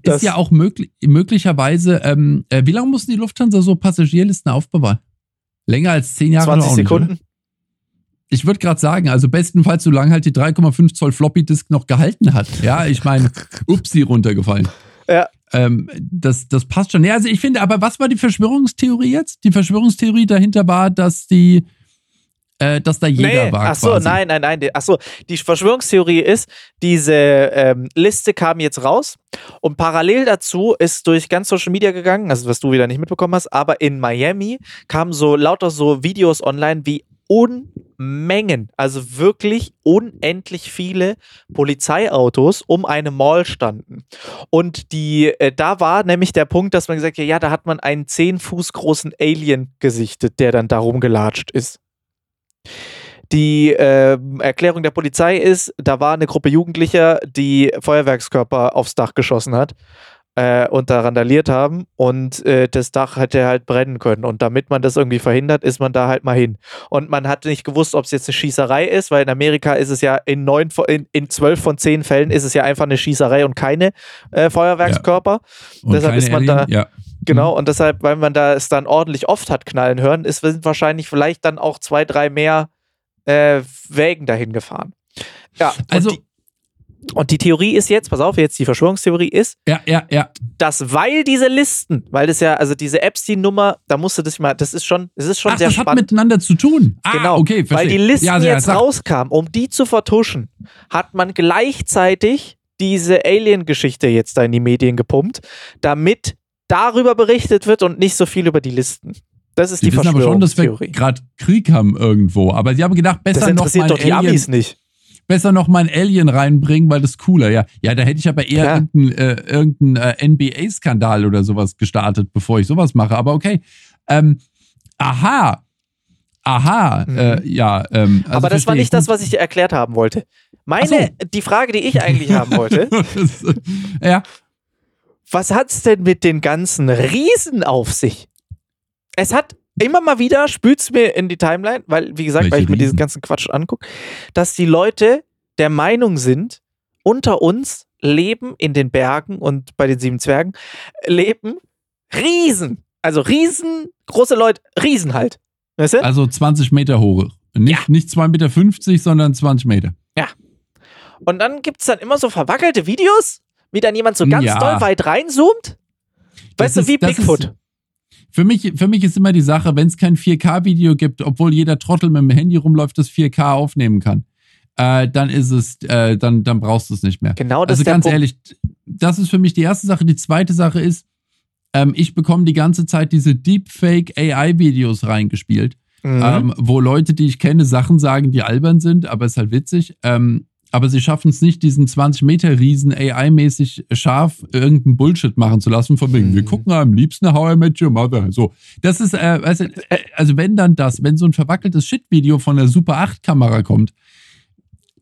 Ist ja auch möglich, möglicherweise, ähm, äh, wie lange muss die Lufthansa so Passagierlisten aufbewahren? Länger als zehn Jahre? 20 Sekunden. Nicht, ich würde gerade sagen, also bestenfalls, solange halt die 3,5 Zoll Floppy Disk noch gehalten hat. Ja, ich meine, [laughs] upsie runtergefallen. Ja. Ähm, das, das passt schon. Ja, also ich finde, aber was war die Verschwörungstheorie jetzt? Die Verschwörungstheorie dahinter war, dass die, äh, dass da jeder nee, war. Ach so, quasi. nein, nein, nein. Ach so, die Verschwörungstheorie ist, diese ähm, Liste kam jetzt raus und parallel dazu ist durch ganz Social Media gegangen, also was du wieder nicht mitbekommen hast, aber in Miami kamen so lauter so Videos online, wie Unmengen, also wirklich unendlich viele Polizeiautos um eine Mall standen. Und die, äh, da war nämlich der Punkt, dass man gesagt hat, ja, da hat man einen 10 Fuß großen Alien gesichtet, der dann darum gelatscht ist. Die äh, Erklärung der Polizei ist, da war eine Gruppe Jugendlicher, die Feuerwerkskörper aufs Dach geschossen hat äh, und da randaliert haben und äh, das Dach hätte halt brennen können. Und damit man das irgendwie verhindert, ist man da halt mal hin. Und man hat nicht gewusst, ob es jetzt eine Schießerei ist, weil in Amerika ist es ja in neun, in, in zwölf von zehn Fällen ist es ja einfach eine Schießerei und keine äh, Feuerwerkskörper. Ja. deshalb ist man Alien, da. Ja. Genau, mhm. und deshalb, weil man da es dann ordentlich oft hat knallen hören, ist, sind wahrscheinlich vielleicht dann auch zwei, drei mehr äh, Wägen dahin gefahren. Ja, also die, und die Theorie ist jetzt, pass auf, jetzt die Verschwörungstheorie ist, ja, ja, ja. dass weil diese Listen, weil das ja, also diese Epstein-Nummer, da musst du das mal, das ist schon, das ist schon Ach, sehr das spannend. hat miteinander zu tun. Ah, genau, okay, verstehe. Weil die Listen ja, jetzt rauskamen, um die zu vertuschen, hat man gleichzeitig diese Alien-Geschichte jetzt da in die Medien gepumpt, damit darüber berichtet wird und nicht so viel über die Listen. Das ist die, die wissen aber schon, dass wir gerade Krieg haben irgendwo. Aber sie haben gedacht, besser noch mal doch die Alien. Amis nicht besser noch mal ein Alien reinbringen, weil das cooler. Ja, ja da hätte ich aber eher ja. irgendeinen äh, irgendein, äh, NBA-Skandal oder sowas gestartet, bevor ich sowas mache. Aber okay. Ähm, aha. Aha, mhm. äh, ja. Ähm, also aber das war nicht das, was ich dir erklärt haben wollte. Meine, so. die Frage, die ich eigentlich haben wollte. [laughs] ja. Was hat's denn mit den ganzen Riesen auf sich? Es hat immer mal wieder spült es mir in die Timeline, weil, wie gesagt, Welche weil ich mir diesen ganzen Quatsch angucke, dass die Leute der Meinung sind, unter uns leben in den Bergen und bei den sieben Zwergen leben Riesen. Also riesengroße Leute, Riesen halt. Weißt du? Also 20 Meter hoch. Nicht, ja. nicht 2,50 Meter, sondern 20 Meter. Ja. Und dann gibt es dann immer so verwackelte Videos, wie dann jemand so ganz ja. doll weit reinzoomt. Weißt das du, wie Bigfoot. Ist, für mich, für mich ist immer die Sache, wenn es kein 4K-Video gibt, obwohl jeder Trottel mit dem Handy rumläuft, das 4K aufnehmen kann, äh, dann ist es, äh, dann, dann brauchst du es nicht mehr. Genau das Also ist ganz Punkt. ehrlich, das ist für mich die erste Sache. Die zweite Sache ist, ähm, ich bekomme die ganze Zeit diese Deepfake AI-Videos reingespielt, mhm. ähm, wo Leute, die ich kenne, Sachen sagen, die albern sind, aber es ist halt witzig. Ähm, aber sie schaffen es nicht, diesen 20-Meter-Riesen AI-mäßig scharf irgendeinen Bullshit machen zu lassen, von wegen, mhm. wir gucken am liebsten How I Met Your Mother. So, das ist, äh, also, äh, also wenn dann das, wenn so ein verwackeltes Shit-Video von der Super 8-Kamera kommt,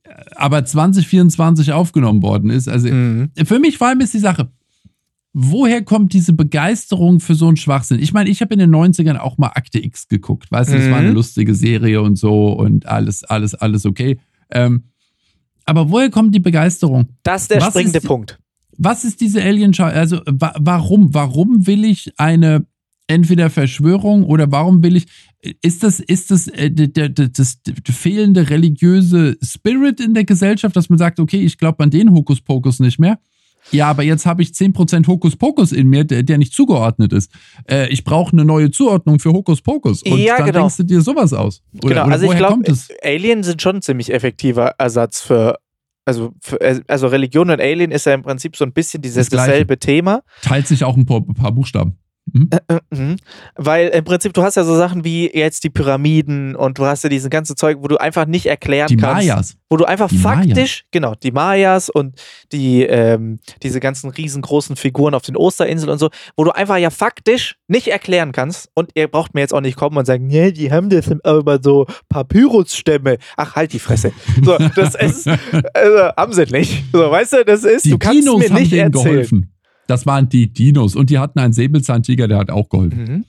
äh, aber 2024 aufgenommen worden ist, also mhm. für mich vor allem ist die Sache, woher kommt diese Begeisterung für so einen Schwachsinn? Ich meine, ich habe in den 90ern auch mal Akte X geguckt, weißt du, mhm. das war eine mhm. lustige Serie und so und alles, alles, alles okay. Ähm, aber woher kommt die Begeisterung? Das ist der was springende ist, Punkt. Was ist diese Alien-Schau? Also, wa warum? Warum will ich eine entweder Verschwörung oder warum will ich. Ist das, ist das, äh, der, der, das, das fehlende religiöse Spirit in der Gesellschaft, dass man sagt, okay, ich glaube an den Hokuspokus nicht mehr? Ja, aber jetzt habe ich 10% Hokuspokus in mir, der, der nicht zugeordnet ist. Äh, ich brauche eine neue Zuordnung für Hokuspokus. Und ja, dann genau. denkst du dir sowas aus. Oder, genau, oder also ich glaube, Alien sind schon ein ziemlich effektiver Ersatz für Also, äh, also Religion und Alien ist ja im Prinzip so ein bisschen dieses Das dasselbe Thema. Teilt sich auch ein paar, ein paar Buchstaben. Mhm. Äh, mhm. Weil im Prinzip, du hast ja so Sachen wie jetzt die Pyramiden und du hast ja diesen ganzen Zeug, wo du einfach nicht erklären Die kannst. Mayas. Wo du einfach Die faktisch, genau, die Mayas und die, ähm, diese ganzen riesengroßen Figuren auf den Osterinseln und so, wo du einfach ja faktisch nicht erklären kannst. Und ihr braucht mir jetzt auch nicht kommen und sagen, nee, die haben das aber so Papyrusstämme. Ach, halt die Fresse. So, das ist, [laughs] also, haben sie nicht. So, weißt du, das ist, Die du kannst Dinos mir nicht erzählen. geholfen. Das waren die Dinos. Und die hatten einen Säbelzahntiger, der hat auch geholfen. Mhm.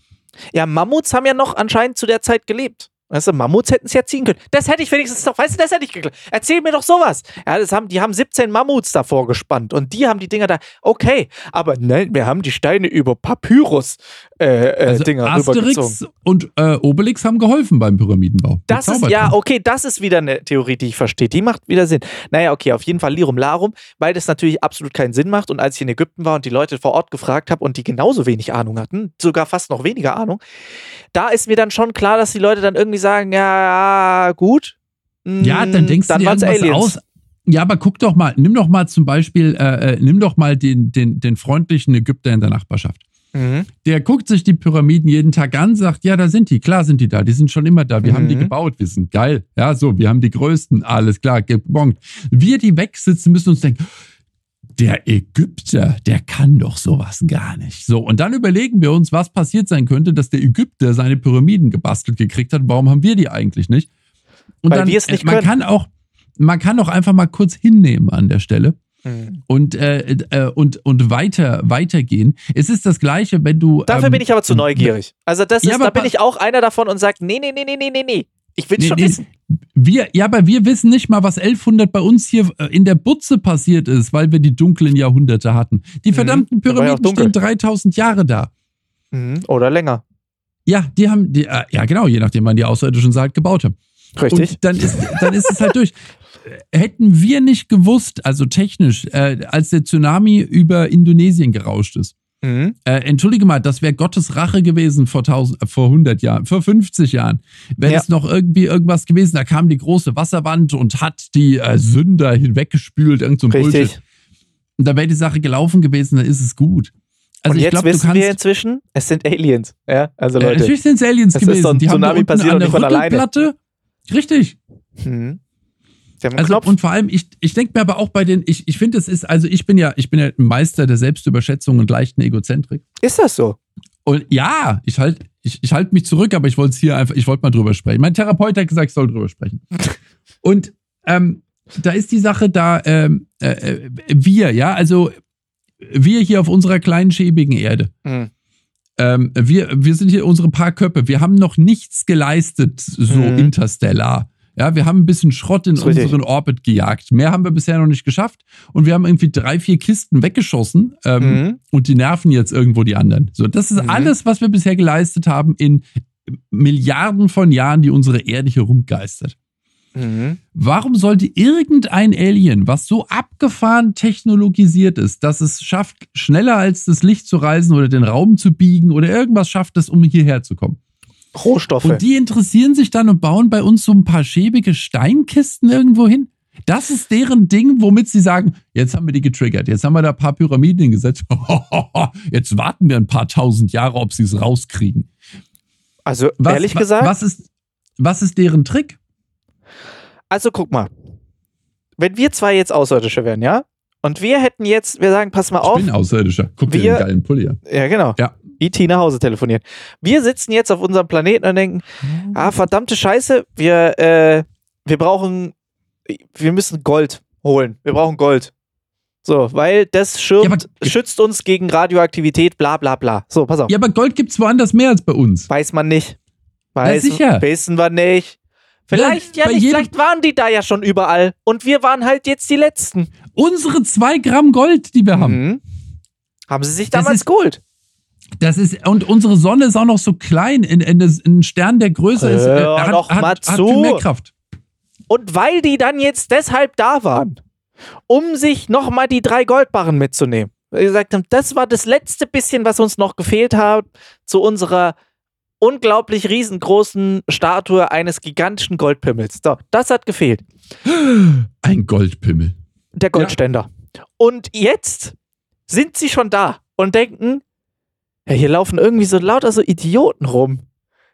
Ja, Mammuts haben ja noch anscheinend zu der Zeit gelebt. Weißt du, Mammuts hätten es ja ziehen können. Das hätte ich wenigstens doch, weißt du, das hätte ich geglaubt. Erzähl mir doch sowas. Ja, das haben, die haben 17 Mammuts davor gespannt und die haben die Dinger da. Okay, aber nein, wir haben die Steine über Papyrus äh, äh, Also Dinger rübergezogen. Asterix und äh, Obelix haben geholfen beim Pyramidenbau. Das ist, ja, okay, das ist wieder eine Theorie, die ich verstehe. Die macht wieder Sinn. Naja, okay, auf jeden Fall Lirum Larum, weil das natürlich absolut keinen Sinn macht. Und als ich in Ägypten war und die Leute vor Ort gefragt habe und die genauso wenig Ahnung hatten, sogar fast noch weniger Ahnung, da ist mir dann schon klar, dass die Leute dann irgendwie sagen, ja, gut. Ja, mm, dann denkst dann du dir irgendwas Aliens. aus. Ja, aber guck doch mal, nimm doch mal zum Beispiel, äh, äh, nimm doch mal den, den, den freundlichen Ägypter in der Nachbarschaft. Mhm. Der guckt sich die Pyramiden jeden Tag an, sagt, ja, da sind die, klar sind die da, die sind schon immer da, wir haben die Mhm. gebaut, wir sind geil. Ja, so, wir haben die größten, alles klar, gebongt. Wir, die wegsitzen, müssen uns denken, der Ägypter, der kann doch sowas gar nicht. So, und dann überlegen wir uns, was passiert sein könnte, dass der Ägypter seine Pyramiden gebastelt gekriegt hat. Warum haben wir die eigentlich nicht? Und Weil dann, wir es nicht äh, man können. kann auch, man kann auch einfach mal kurz hinnehmen an der Stelle Mhm. und, äh, äh, und, und weiter, weitergehen. Es ist das Gleiche, wenn du. Dafür ähm, bin ich aber zu neugierig. Also das Ja, ist, da bin ich auch einer davon und sage, nee, nee, nee, nee, nee, nee, nee. Ich will Nee, schon nee, wissen. Wir, ja, aber wir wissen nicht mal, was 1100 bei uns hier äh, in der Butze passiert ist, weil wir die dunklen Jahrhunderte hatten. Die Mhm, verdammten auch Pyramiden stehen 3000 Jahre da. Mhm. Oder länger. Ja, die haben, die, äh, ja genau, je nachdem, wann die Außerirdischen sie halt gebaut haben. Richtig. Und dann ist, dann ist es halt durch. Äh, Hätten wir nicht gewusst, also technisch, äh, als der Tsunami über Indonesien gerauscht ist, Mhm. äh, entschuldige mal, das wäre Gottes Rache gewesen vor, 1000, äh, vor 100 Jahren, vor 50 Jahren. Wäre Ja. es noch irgendwie irgendwas gewesen, da kam die große Wasserwand und hat die äh, Sünder hinweggespült, irgend so ein Richtig. Bullshit. Und da wäre die Sache gelaufen gewesen, dann ist es gut. Also und ich jetzt glaube, du wissen kannst. wir inzwischen, es sind Aliens. Ja, also äh, Leute. natürlich sind es Aliens Das ist gewesen. so ein die haben da Tsunami unten passiert an der nicht von alleine. Rüttelplatte. Richtig. Mhm. Sie haben einen Also, Knopf. und vor allem, ich, ich denke mir aber auch bei den, ich, ich finde, es ist, also ich bin ja, ich bin ja ein Meister der Selbstüberschätzung und leichten Egozentrik. Ist das so? Und ja, ich halte ich, ich halt mich zurück, aber ich wollte es hier einfach, ich wollte mal drüber sprechen. Mein Therapeut hat gesagt, ich soll drüber sprechen. [laughs] Und ähm, da ist die Sache da, ähm, äh, äh, wir, ja, also wir hier auf unserer kleinen, schäbigen Erde. Mhm. Ähm, wir, wir sind hier unsere paar Köpfe. Wir haben noch nichts geleistet, so Mhm. interstellar. Ja, wir haben ein bisschen Schrott in Ist richtig. unseren Orbit gejagt. Mehr haben wir bisher noch nicht geschafft. Und wir haben irgendwie drei, vier Kisten weggeschossen. Ähm, Mhm. und die nerven jetzt irgendwo die anderen. So, das ist Mhm. alles, was wir bisher geleistet haben in Milliarden von Jahren, die unsere Erde hier rumgeistert. Mhm. Warum sollte irgendein Alien, was so abgefahren technologisiert ist, dass es schafft, schneller als das Licht zu reisen oder den Raum zu biegen oder irgendwas schafft es, um hierher zu kommen? Rohstoffe. Und die interessieren sich dann und bauen bei uns so ein paar schäbige Steinkisten irgendwo hin. Das ist deren Ding, womit sie sagen, jetzt haben wir die getriggert, jetzt haben wir da ein paar Pyramiden hingesetzt. [laughs] Jetzt warten wir ein paar tausend Jahre, ob sie es rauskriegen. also Was, ehrlich gesagt, Was ist, was ist deren Trick? also guck mal. Wenn wir zwei jetzt Außerirdische wären, ja? Und wir hätten jetzt, wir sagen, pass mal Ich auf. bin Außerirdischer. Guck dir Wir- den geilen Pulli an. Ja, genau. Ja. IT nach Hause telefonieren. Wir sitzen jetzt auf unserem Planeten und denken, ah, verdammte Scheiße, wir, äh, wir brauchen, wir müssen Gold holen. Wir brauchen Gold. So, weil das schirmt, Ja, schützt uns gegen Radioaktivität, bla bla bla. So, pass auf. Ja, aber Gold gibt's woanders mehr als bei uns. Weiß man nicht. Weiß, sicher. Wissen wir nicht. Vielleicht ja, bei nicht, vielleicht waren die da ja schon überall und wir waren halt jetzt die Letzten. Unsere zwei Gramm Gold, die wir haben. Mhm. Haben sie sich Das damals ist- geholt? Das ist, und unsere Sonne ist auch noch so klein. In, in, ein Stern, der größer ist, äh, hat, doch hat, mal hat viel mehr Kraft. Und weil die dann jetzt deshalb da waren, um sich nochmal die drei Goldbarren mitzunehmen. Weil die gesagt haben, das war das letzte bisschen, was uns noch gefehlt hat zu unserer unglaublich riesengroßen Statue eines gigantischen Goldpimmels. So, das hat gefehlt. Ein Goldpimmel. der Goldständer. Ja. Und jetzt sind sie schon da und denken, ja, hier laufen irgendwie so lauter so Idioten rum.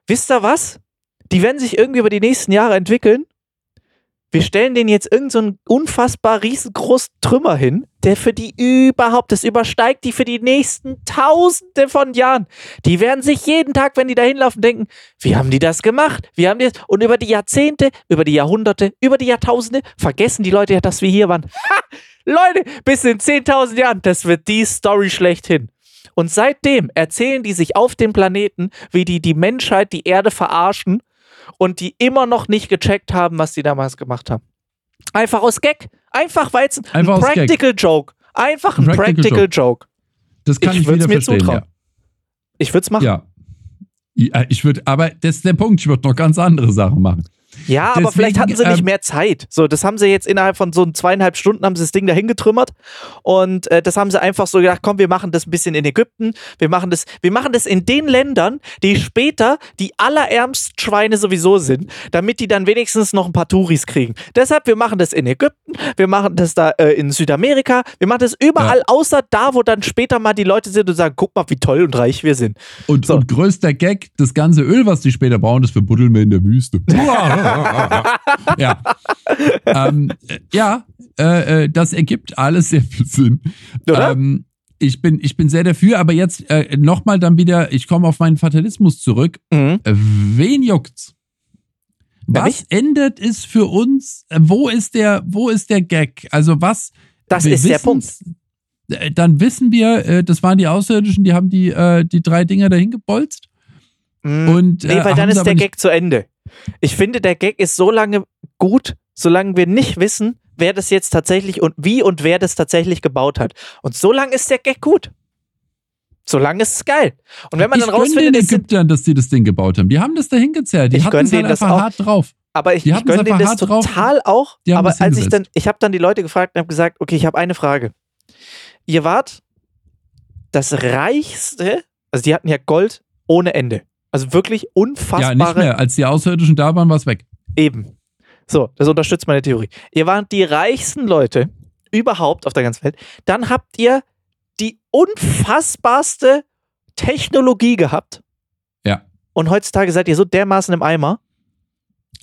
Wisst ihr was? Die werden sich irgendwie über die nächsten Jahre entwickeln wir stellen den jetzt irgendeinen so unfassbar riesengroßen Trümmer hin, der für die überhaupt, das übersteigt die für die nächsten Tausende von Jahren. Die werden sich jeden Tag, wenn die da hinlaufen, denken, wie haben die das gemacht? Wie haben die das? Und über die Jahrzehnte, über die Jahrhunderte, über die Jahrtausende vergessen die Leute ja, dass wir hier waren. Ha! Leute, bis in 10.000 Jahren, das wird die Story schlechthin. Und seitdem erzählen die sich auf dem Planeten, wie die die Menschheit, die Erde verarschen und die immer noch nicht gecheckt haben, was die damals gemacht haben. Einfach aus Gag. Einfach weil es ein Einfach Practical Joke. Einfach ein Practical, Practical Joke. Joke. Das kann ich, ich wieder mir verstehen, zutrauen. Ja. Ich würde es machen. Ja. ja ich würde, aber das ist der Punkt, ich würde noch ganz andere Sachen machen. Ja, Deswegen, aber vielleicht hatten sie nicht ähm, mehr Zeit. So, das haben sie jetzt innerhalb von so zweieinhalb Stunden haben sie das Ding dahin getrümmert und äh, das haben sie einfach so gedacht, komm, wir machen das ein bisschen in Ägypten, wir machen das, wir machen das in den Ländern, die später die allerärmsten Schweine sowieso sind, damit die dann wenigstens noch ein paar Touris kriegen. Deshalb, wir machen das in Ägypten, wir machen das da äh, in Südamerika, wir machen das überall, ja. außer da, wo dann später mal die Leute sind und sagen, guck mal, wie toll und reich wir sind. Und, so. und größter Gag, das ganze Öl, was die später brauchen, das verbuddeln wir in der Wüste. [laughs] [laughs] ja. Ähm, ja, äh, äh, das ergibt alles sehr viel Sinn. Oder? Ähm, ich bin, ich bin sehr dafür, aber jetzt äh, nochmal dann wieder, ich komme auf meinen Fatalismus zurück. Mhm. Äh, wen juckt's? Was ändert es für uns? Äh, wo ist der, wo ist der Gag? Also was? Das ist der Punkt. Dann wissen wir, das waren die Außerirdischen, die haben die, die drei Dinger dahin gebolzt. Mhm. Und, nee, weil dann ist der Gag zu Ende. Ich finde, der Gag ist so lange gut, solange wir nicht wissen, wer das jetzt tatsächlich und wie und wer das tatsächlich gebaut hat. Und so lange ist der Gag gut. Solange ist es geil. Und wenn man ich dann rausfindet, den Ägyptern, dass die das Ding gebaut haben. Die haben das dahin gezerrt. Die ich hatten es halt einfach hart drauf. Aber ich, ich gönne denen das total drauf. auch. Aber als ich dann, ich habe dann die Leute gefragt und habe gesagt, okay, ich habe eine Frage. Ihr wart das reichste, also die hatten ja Gold ohne Ende. Also wirklich unfassbare. Ja, nicht mehr. Als die Außerirdischen da waren, war es weg. Eben. So, das unterstützt meine Theorie. Ihr wart die reichsten Leute überhaupt auf der ganzen Welt. Dann habt ihr die unfassbarste Technologie gehabt. Ja. Und heutzutage seid ihr so dermaßen im Eimer.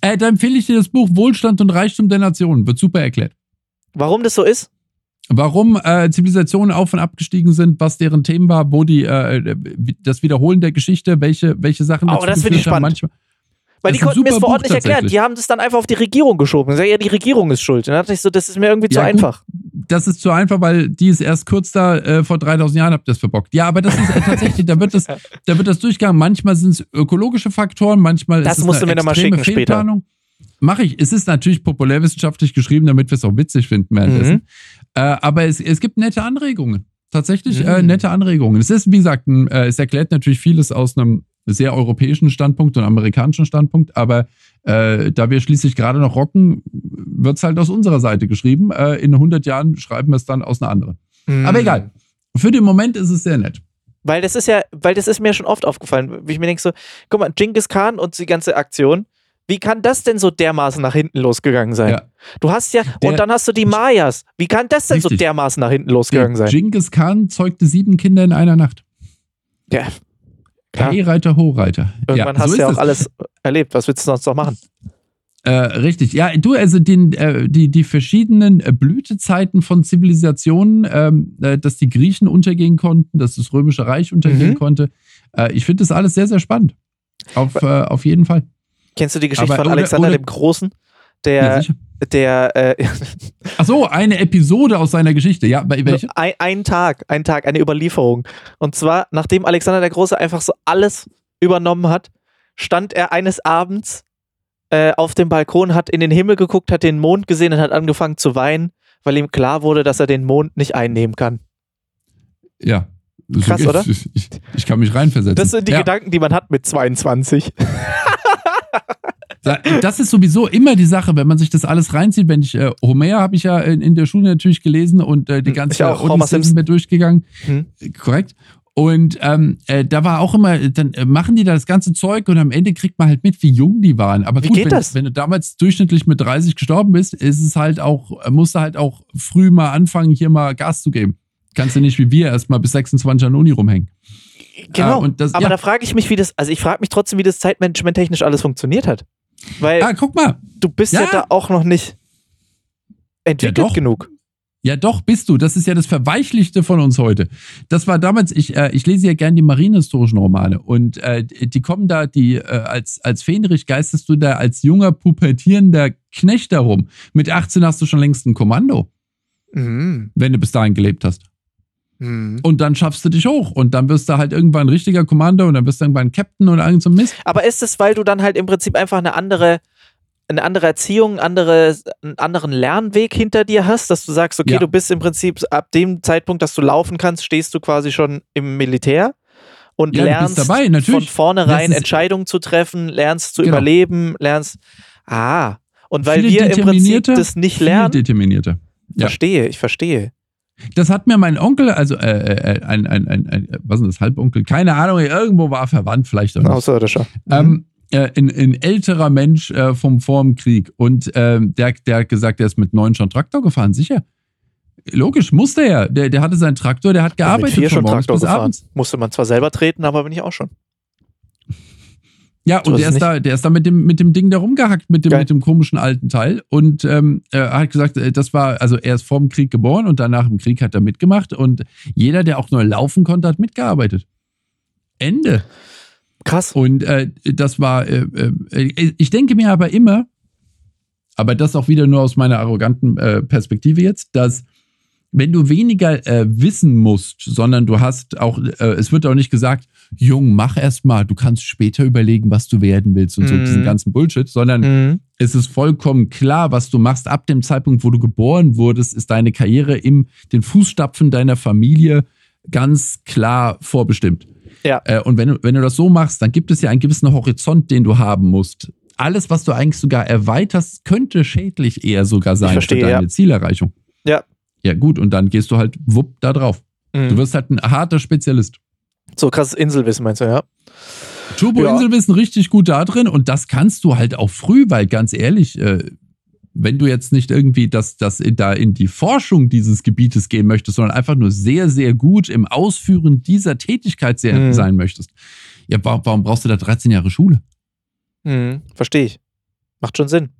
Äh, da empfehle ich dir das Buch Wohlstand und Reichtum der Nationen. Wird super erklärt. Warum das so ist? Warum äh, Zivilisationen auf und abgestiegen sind, was deren Themen war, wo die äh, das Wiederholen der Geschichte, welche, welche Sachen dazu oh, das geführt haben. Manchmal, Weil die konnten mir es vor Ort nicht erklären. Die haben das dann einfach auf die Regierung geschoben. Ja, die Regierung ist schuld. Und dann dachte ich so, das ist mir irgendwie ja, zu gut, einfach. Das ist zu einfach, weil die ist erst kurz da, äh, vor 3000 Jahren habt ihr das verbockt. Ja, aber das ist äh, tatsächlich, da wird das, [laughs] da wird das durchgegangen. Manchmal sind es ökologische Faktoren, manchmal das ist es musst eine du mir nochmal schicken Fehlplanung. später. Mache ich. Es ist natürlich populärwissenschaftlich geschrieben, damit wir es auch witzig finden währenddessen. Mhm. Äh, aber es, es gibt nette Anregungen. Tatsächlich äh, mhm. äh, nette Anregungen. Es ist, wie gesagt, ein, äh, es erklärt natürlich vieles aus einem sehr europäischen Standpunkt und amerikanischen Standpunkt, aber äh, da wir schließlich gerade noch rocken, wird es halt aus unserer Seite geschrieben. Äh, in 100 Jahren schreiben wir es dann aus einer anderen. Mhm. Aber egal. Für den Moment ist es sehr nett. Weil das ist ja, weil das ist mir schon oft aufgefallen, wie ich mir denke so, guck mal, Genghis Khan und die ganze Aktion, wie kann das denn so dermaßen nach hinten losgegangen sein? Ja. Du hast ja, der, und dann hast du die Mayas. Wie kann das denn richtig. so dermaßen nach hinten losgegangen der sein? Genghis Khan zeugte sieben Kinder in einer Nacht. Ja. K-Reiter, Hochreiter. Irgendwann ja, hast so du ja auch das. alles erlebt. Was willst du sonst noch machen? Äh, richtig, ja, du, also den, äh, die, die verschiedenen äh, Blütezeiten von Zivilisationen, ähm, äh, dass die Griechen untergehen konnten, dass das Römische Reich untergehen mhm. konnte. Äh, ich finde das alles sehr, sehr spannend. Auf, äh, auf jeden Fall. Kennst du die Geschichte Aber, von Alexander oder, dem Großen? Der, ja, der. Äh, Ach so, eine Episode aus seiner Geschichte. Ja, bei welche? Ein, ein Tag, ein Tag, eine Überlieferung. Und zwar, nachdem Alexander der Große einfach so alles übernommen hat, stand er eines Abends äh, auf dem Balkon, hat in den Himmel geguckt, hat den Mond gesehen und hat angefangen zu weinen, weil ihm klar wurde, dass er den Mond nicht einnehmen kann. Ja. Krass, oder? Ich, ich, ich, kann mich reinversetzen. Das sind die ja. Gedanken, die man hat mit 22. [laughs] Das ist sowieso immer die Sache, wenn man sich das alles reinzieht. Wenn ich äh, Homer habe ich ja in, in, der Schule natürlich gelesen und äh, die hm, ganze Odyssee wir durchgegangen. Hm. Korrekt. Und ähm, äh, da war auch immer, dann äh, machen die da das ganze Zeug und am Ende kriegt man halt mit, wie jung die waren. Aber Wie gut, geht wenn, das? wenn du damals durchschnittlich mit 30 gestorben bist, ist es halt auch, äh, musst du halt auch früh mal anfangen, hier mal Gas zu geben. Kannst du nicht wie wir erstmal bis 26 an der Uni rumhängen. Genau. Und das- aber ja. da frage ich mich, wie das, also ich frage mich trotzdem, wie das Zeitmanagement technisch alles funktioniert hat. Weil Ah, guck mal. du bist ja. ja. da auch noch nicht entwickelt genug. Ja, doch, bist du. Das ist ja das Verweichlichte von uns heute. Das war damals, ich, äh, ich lese ja gern die marinehistorischen Romane und äh, die kommen da, die äh, als, als Fähnrich geistest du da als junger, pubertierender Knecht darum. Mit 18 hast du schon längst ein Kommando, Mhm. wenn du bis dahin gelebt hast. Mhm. Und dann schaffst du dich hoch und dann wirst du halt irgendwann ein richtiger Kommando und dann wirst du irgendwann ein Captain oder irgend so Mist. Aber ist es, weil du dann halt im Prinzip einfach eine andere, eine andere Erziehung, andere, einen anderen Lernweg hinter dir hast, dass du sagst, okay, Ja. du bist im Prinzip ab dem Zeitpunkt, dass du laufen kannst, stehst du quasi schon im Militär und Ja, bist lernst dabei, von vornherein Entscheidungen zu treffen, lernst zu Genau. überleben, lernst. Ah. Und weil wir im Prinzip Determinierte, das nicht lernen, determinierter. Ja. verstehe, ich verstehe. Das hat mir mein Onkel, also äh, äh, ein, ein, ein, ein, was ist das, Halbonkel? Keine Ahnung, irgendwo war verwandt, vielleicht auch. Außerirdischer. Mhm. Ähm, äh, ein, ein älterer Mensch äh, vom vor dem Krieg. Und ähm, der, der hat gesagt, der ist mit neun schon Traktor gefahren, sicher. Logisch, musste er. Der, der hatte seinen Traktor, der hat Ich bin mit gearbeitet vier schon Traktor gefahren. abends. Musste man zwar selber treten, aber bin ich auch schon. Ja, und der ist, da, der ist da mit dem, mit dem Ding da rumgehackt, mit dem, Geil. mit dem komischen alten Teil. Und ähm, er hat gesagt, äh, das war, also er ist vor dem Krieg geboren und danach im Krieg hat er mitgemacht. Und jeder, der auch nur laufen konnte, hat mitgearbeitet. Ende. Krass. Und äh, das war, äh, äh, ich denke mir aber immer, aber das auch wieder nur aus meiner arroganten äh, Perspektive jetzt, dass wenn du weniger äh, wissen musst, sondern du hast auch, äh, es wird auch nicht gesagt, Jung, mach erst mal, du kannst später überlegen, was du werden willst und so Mhm. diesen ganzen Bullshit, sondern Mhm. es ist vollkommen klar, was du machst. Ab dem Zeitpunkt, wo du geboren wurdest, ist deine Karriere in den Fußstapfen deiner Familie ganz klar vorbestimmt. Ja. Äh, und wenn du, wenn du das so machst, dann gibt es ja einen gewissen Horizont, den du haben musst. Alles, was du eigentlich sogar erweiterst, könnte schädlich eher sogar sein verstehe, für deine ja. Zielerreichung. Ja. Ja, gut, und dann gehst du halt wupp da drauf. Mhm. Du wirst halt ein harter Spezialist. So krasses Inselwissen meinst du, ja? Turbo Ja. Richtig gut da drin und das kannst du halt auch früh, weil ganz ehrlich, äh, wenn du jetzt nicht irgendwie das, das in, da in die Forschung dieses Gebietes gehen möchtest, sondern einfach nur sehr, sehr gut im Ausführen dieser Tätigkeit sehr, Mhm. sein möchtest, ja, warum, warum brauchst du da 13 Jahre Schule? Mhm. Verstehe ich. Macht schon Sinn.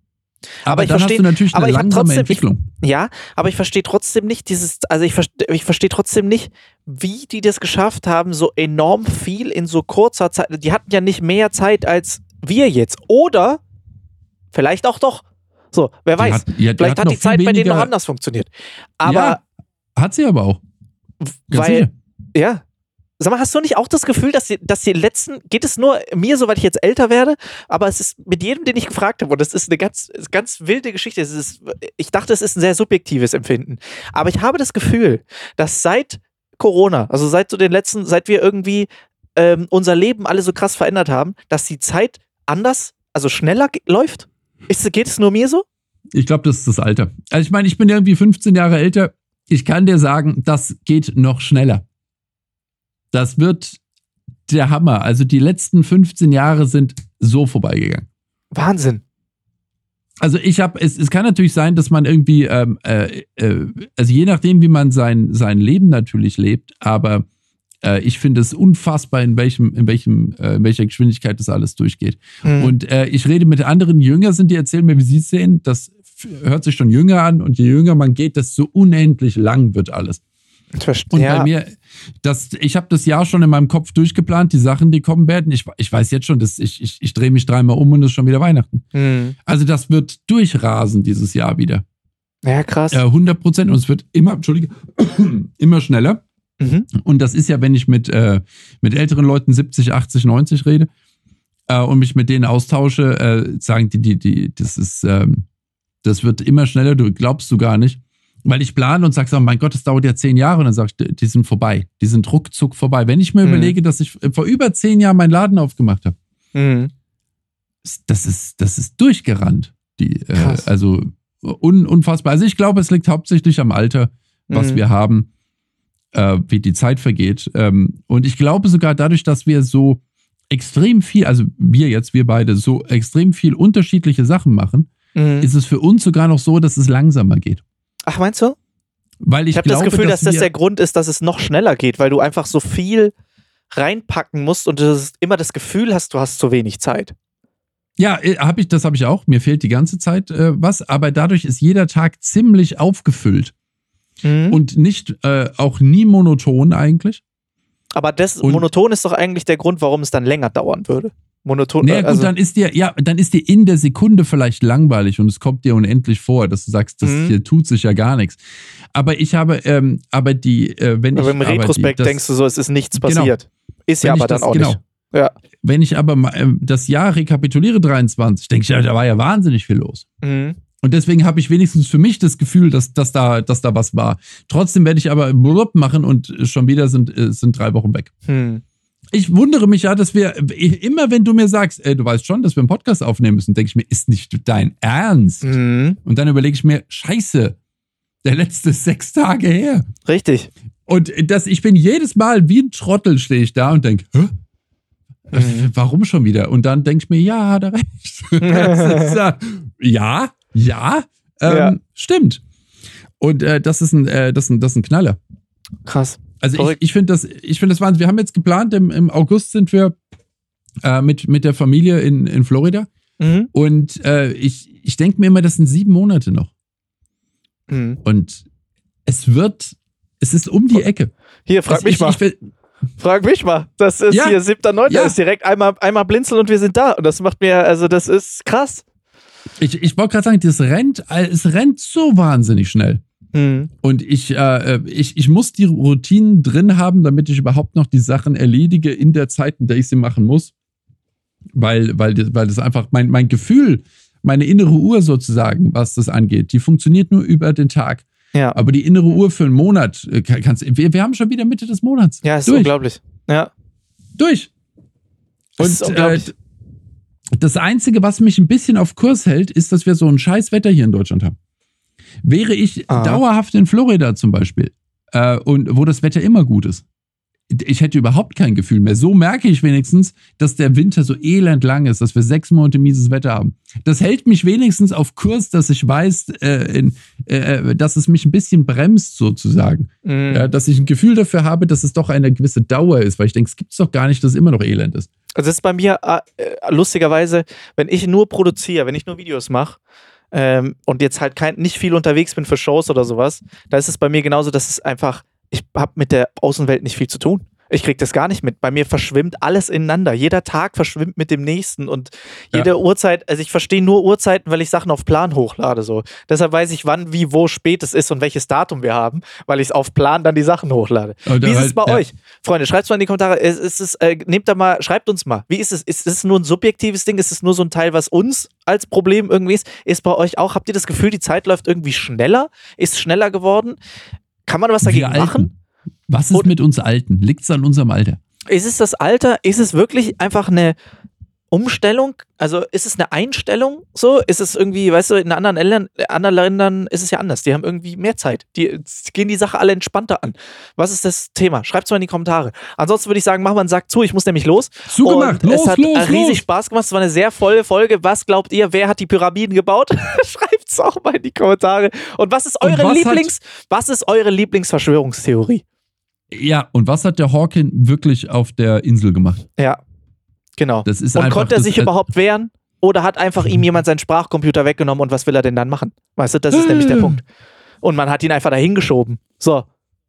Aber, Aber ich dann versteh- hast du natürlich aber eine ich langsame trotzdem- ich- Entwicklung. Ja, aber ich verstehe trotzdem nicht dieses, also ich, ich verstehe trotzdem nicht, wie die das geschafft haben, so enorm viel in so kurzer Zeit. Die hatten ja nicht mehr Zeit als wir jetzt. Oder vielleicht auch doch. So, wer Die weiß. hat- ja, vielleicht hat die Zeit bei denen noch anders funktioniert. Aber ja, hat sie aber auch. Ganz weil, sicher. ja. Sag mal, hast du nicht auch das Gefühl, dass die, dass die letzten, geht es nur mir, soweit ich jetzt älter werde, aber es ist mit jedem, den ich gefragt habe, und das ist eine ganz, ganz wilde Geschichte. Es ist, ich dachte, es ist ein sehr subjektives Empfinden. Aber ich habe das Gefühl, dass seit Corona, also seit so den letzten, seit wir irgendwie ähm, unser Leben alle so krass verändert haben, dass die Zeit anders, also schneller läuft. Ist, geht es nur mir so? Ich glaube, das ist das Alter. Also ich meine, ich bin irgendwie 15 Jahre älter. Ich kann dir sagen, das geht noch schneller. Das wird der Hammer. Also die letzten 15 Jahre sind so vorbeigegangen. Wahnsinn. Also ich habe, es, es kann natürlich sein, dass man irgendwie, ähm, äh, äh, also je nachdem, wie man sein, sein Leben natürlich lebt, aber äh, ich finde es unfassbar, in welchem, in welchem, äh, in welcher Geschwindigkeit das alles durchgeht. Hm. Und äh, ich rede mit anderen, die jünger sind, die erzählen mir, wie sie es sehen. Das hört sich schon jünger an und je jünger man geht, desto unendlich lang wird alles. Ich verstehe. Und bei mir, das, ich habe das Jahr schon in meinem Kopf durchgeplant, die Sachen, die kommen werden. Ich, ich weiß jetzt schon, dass ich, ich, ich drehe mich dreimal um und es ist schon wieder Weihnachten. hm. Also das wird durchrasen dieses Jahr wieder. ja krass. Äh, 100 Prozent und es wird immer, Entschuldige, [coughs] immer schneller. Mhm. Und das ist ja, wenn ich mit, äh, mit älteren Leuten 70, 80, 90 rede äh, und mich mit denen austausche, äh, sagen die, die, die, das ist, ähm, das wird immer schneller, du glaubst du gar nicht. Weil ich plane und sage, mein Gott, das dauert ja zehn Jahre und dann sag ich, die- sind vorbei. Die sind ruckzuck vorbei. Wenn ich mir Mhm. überlege, dass ich vor über zehn Jahren meinen Laden aufgemacht habe, Mhm. das ist, das ist durchgerannt. Die, äh, also un, unfassbar. Also ich glaube, es liegt hauptsächlich am Alter, was Mhm. wir haben. äh, wie die Zeit vergeht. Ähm, und ich glaube sogar dadurch, dass wir so extrem viel, also wir jetzt, wir beide, so extrem viel unterschiedliche Sachen machen, mhm. ist es für uns sogar noch so, dass es langsamer geht. Ach, meinst du? Weil ich, ich habe das Gefühl, dass, dass das der Grund ist, dass es noch schneller geht, weil du einfach so viel reinpacken musst und du immer das Gefühl hast, du hast zu wenig Zeit. Ja, äh, hab ich, das habe ich auch. Mir fehlt die ganze Zeit äh, was, aber dadurch ist jeder Tag ziemlich aufgefüllt. Mhm. Und nicht, äh, auch nie monoton eigentlich. Aber das und monoton ist doch eigentlich der Grund, warum es dann länger dauern würde. Monoton. Naja, gut, also dann ist dir, ja, dann ist dir in der Sekunde vielleicht langweilig und es kommt dir unendlich vor, dass du sagst, das mhm. hier tut sich ja gar nichts. Aber ich habe, ähm, aber die, äh, wenn aber ich. Aber im Retrospekt die, das, denkst du so, es ist nichts genau. passiert. Ist ja aber dann das, auch genau. nicht. Ja. Wenn ich aber mal, äh, das Jahr rekapituliere 23, denke ich, ja, da war ja wahnsinnig viel los. Mhm. Und deswegen habe ich wenigstens für mich das Gefühl, dass, dass, da, dass da was war. Trotzdem werde ich aber blub machen und schon wieder sind, äh, sind drei Wochen weg. Hm. Ich wundere mich ja, dass wir, immer wenn du mir sagst, ey, du weißt schon, dass wir einen Podcast aufnehmen müssen, denke ich mir, ist nicht dein Ernst? Mhm. Und dann überlege ich mir, scheiße, der letzte sechs Tage her. Richtig. Und das, ich bin jedes Mal wie ein Trottel, stehe ich da und denke, hä? Mhm. Warum schon wieder? Und dann denke ich mir, ja, hat er recht. [laughs] ja, ja, ähm, ja. stimmt. Und äh, das, ist ein, äh, das, ist ein, das ist ein Knaller. Krass. Also Verrückt. ich, ich finde das, ich finde das Wahnsinn. Wir haben jetzt geplant, im, im August sind wir äh, mit, mit der Familie in, in Florida. Mhm. Und äh, ich, ich denke mir immer, das sind sieben Monate noch. Mhm. Und es wird, es ist um die Ecke. Hier, frag also mich ich, mal. Ich, Frag mich mal. Das ist ja, hier 7.9. Ja. ist direkt einmal, einmal blinzeln und wir sind da. Und das macht mir, also das ist krass. Ich, ich wollte gerade sagen, das rennt, es rennt so wahnsinnig schnell. Mhm. Und ich, äh, ich, ich muss die Routinen drin haben, damit ich überhaupt noch die Sachen erledige in der Zeit, in der ich sie machen muss. Weil, weil, weil das einfach mein, mein Gefühl, meine innere Uhr sozusagen, was das angeht, die funktioniert nur über den Tag. Ja. Aber die innere Uhr für einen Monat, äh, kannst, wir, wir haben schon wieder Mitte des Monats. Ja, ist Durch. unglaublich. Ja. Durch. Und äh, das Einzige, was mich ein bisschen auf Kurs hält, ist, dass wir so ein scheiß Wetter hier in Deutschland haben. Wäre ich Aha. dauerhaft in Florida zum Beispiel, äh, und wo das Wetter immer gut ist, ich hätte überhaupt kein Gefühl mehr. So merke ich wenigstens, dass der Winter so elend lang ist, dass wir sechs Monate mieses Wetter haben. Das hält mich wenigstens auf Kurs, dass ich weiß, äh, in, äh, dass es mich ein bisschen bremst sozusagen. Mhm. Ja, dass ich ein Gefühl dafür habe, dass es doch eine gewisse Dauer ist, weil ich denke, es gibt es doch gar nicht, dass es immer noch elend ist. Also das ist bei mir äh, lustigerweise, wenn ich nur produziere, wenn ich nur Videos mache, ähm, und jetzt halt kein, nicht viel unterwegs bin für Shows oder sowas, da ist es bei mir genauso, dass es einfach ich habe mit der Außenwelt nicht viel zu tun. Ich kriege das gar nicht mit. Bei mir verschwimmt alles ineinander. Jeder Tag verschwimmt mit dem nächsten und jede ja. Uhrzeit, also ich verstehe nur Uhrzeiten, weil ich Sachen auf Plan hochlade. So. Deshalb weiß ich, wann, wie, wo spät es ist und welches Datum wir haben, weil ich es auf Plan dann die Sachen hochlade. Wie ist halt, es bei ja. euch? Freunde, schreibt es mal in die Kommentare. Ist, ist es, äh, nehmt da mal, schreibt uns mal. Wie ist es? Ist es nur ein subjektives Ding? Ist es nur so ein Teil, was uns als Problem irgendwie ist? Ist bei euch auch, habt ihr das Gefühl, die Zeit läuft irgendwie schneller? Ist schneller geworden? Kann man was dagegen machen? Was ist Und mit uns Alten? Liegt es an unserem Alter? Ist es das Alter? Ist es wirklich einfach eine Umstellung? Also ist es eine Einstellung so? Ist es irgendwie, weißt du, in anderen Ländern, anderen Ländern ist es ja anders. Die haben irgendwie mehr Zeit. Die gehen die Sache alle entspannter an. Was ist das Thema? Schreibt es mal in die Kommentare. Ansonsten würde ich sagen, machen wir einen Sack zu. Ich muss nämlich los. Zugemacht. Und los, es hat los, riesig los. Spaß gemacht. Es war eine sehr volle Folge. Was glaubt ihr? Wer hat die Pyramiden gebaut? [laughs] Schreibt es auch mal in die Kommentare. Und was ist eure was Lieblings, was ist eure Lieblingsverschwörungstheorie? Ja, und was hat der Hawkin wirklich auf der Insel gemacht? Ja, genau. Das ist und konnte er sich überhaupt wehren? Oder hat einfach ihm jemand seinen Sprachcomputer weggenommen und was will er denn dann machen? Weißt du, das ist nämlich der Punkt. Und man hat ihn einfach dahin geschoben. So,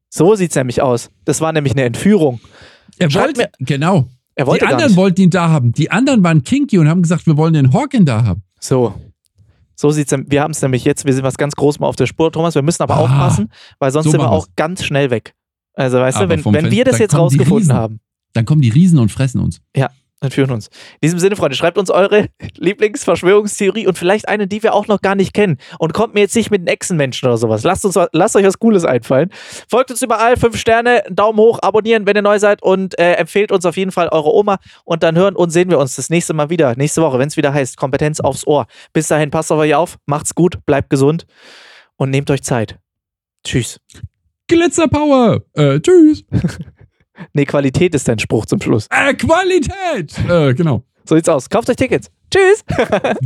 so sieht es nämlich aus. Das war nämlich eine Entführung. Er Schreibt wollte, mir, genau. Er wollte die anderen wollten ihn da haben. Die anderen waren kinky und haben gesagt, wir wollen den Hawkin da haben. So. So sieht's, wir haben es nämlich jetzt, wir sind was ganz Großes mal auf der Spur, Thomas. Wir müssen aber ah, aufpassen, weil sonst so sind wir auch ganz schnell weg. Also weißt Aber du, wenn, wenn wir das jetzt rausgefunden haben. Dann kommen die Riesen und fressen uns. Ja, entführen uns. In diesem Sinne, Freunde, schreibt uns eure [laughs] Lieblingsverschwörungstheorie und vielleicht eine, die wir auch noch gar nicht kennen. Und kommt mir jetzt nicht mit den Echsenmenschen oder sowas. Lasst, uns, lasst euch was Cooles einfallen. Folgt uns überall, fünf Sterne, Daumen hoch, abonnieren, wenn ihr neu seid und äh, empfehlt uns auf jeden Fall eure Oma. Und dann hören und sehen wir uns das nächste Mal wieder, nächste Woche, wenn es wieder heißt, Kompetenz aufs Ohr. Bis dahin, passt auf euch auf, macht's gut, bleibt gesund und nehmt euch Zeit. Tschüss. Glitzerpower. Äh, tschüss. [laughs] nee, Qualität ist dein Spruch zum Schluss. Äh, Qualität. Äh, genau. So sieht's aus. Kauft euch Tickets. Tschüss. [laughs]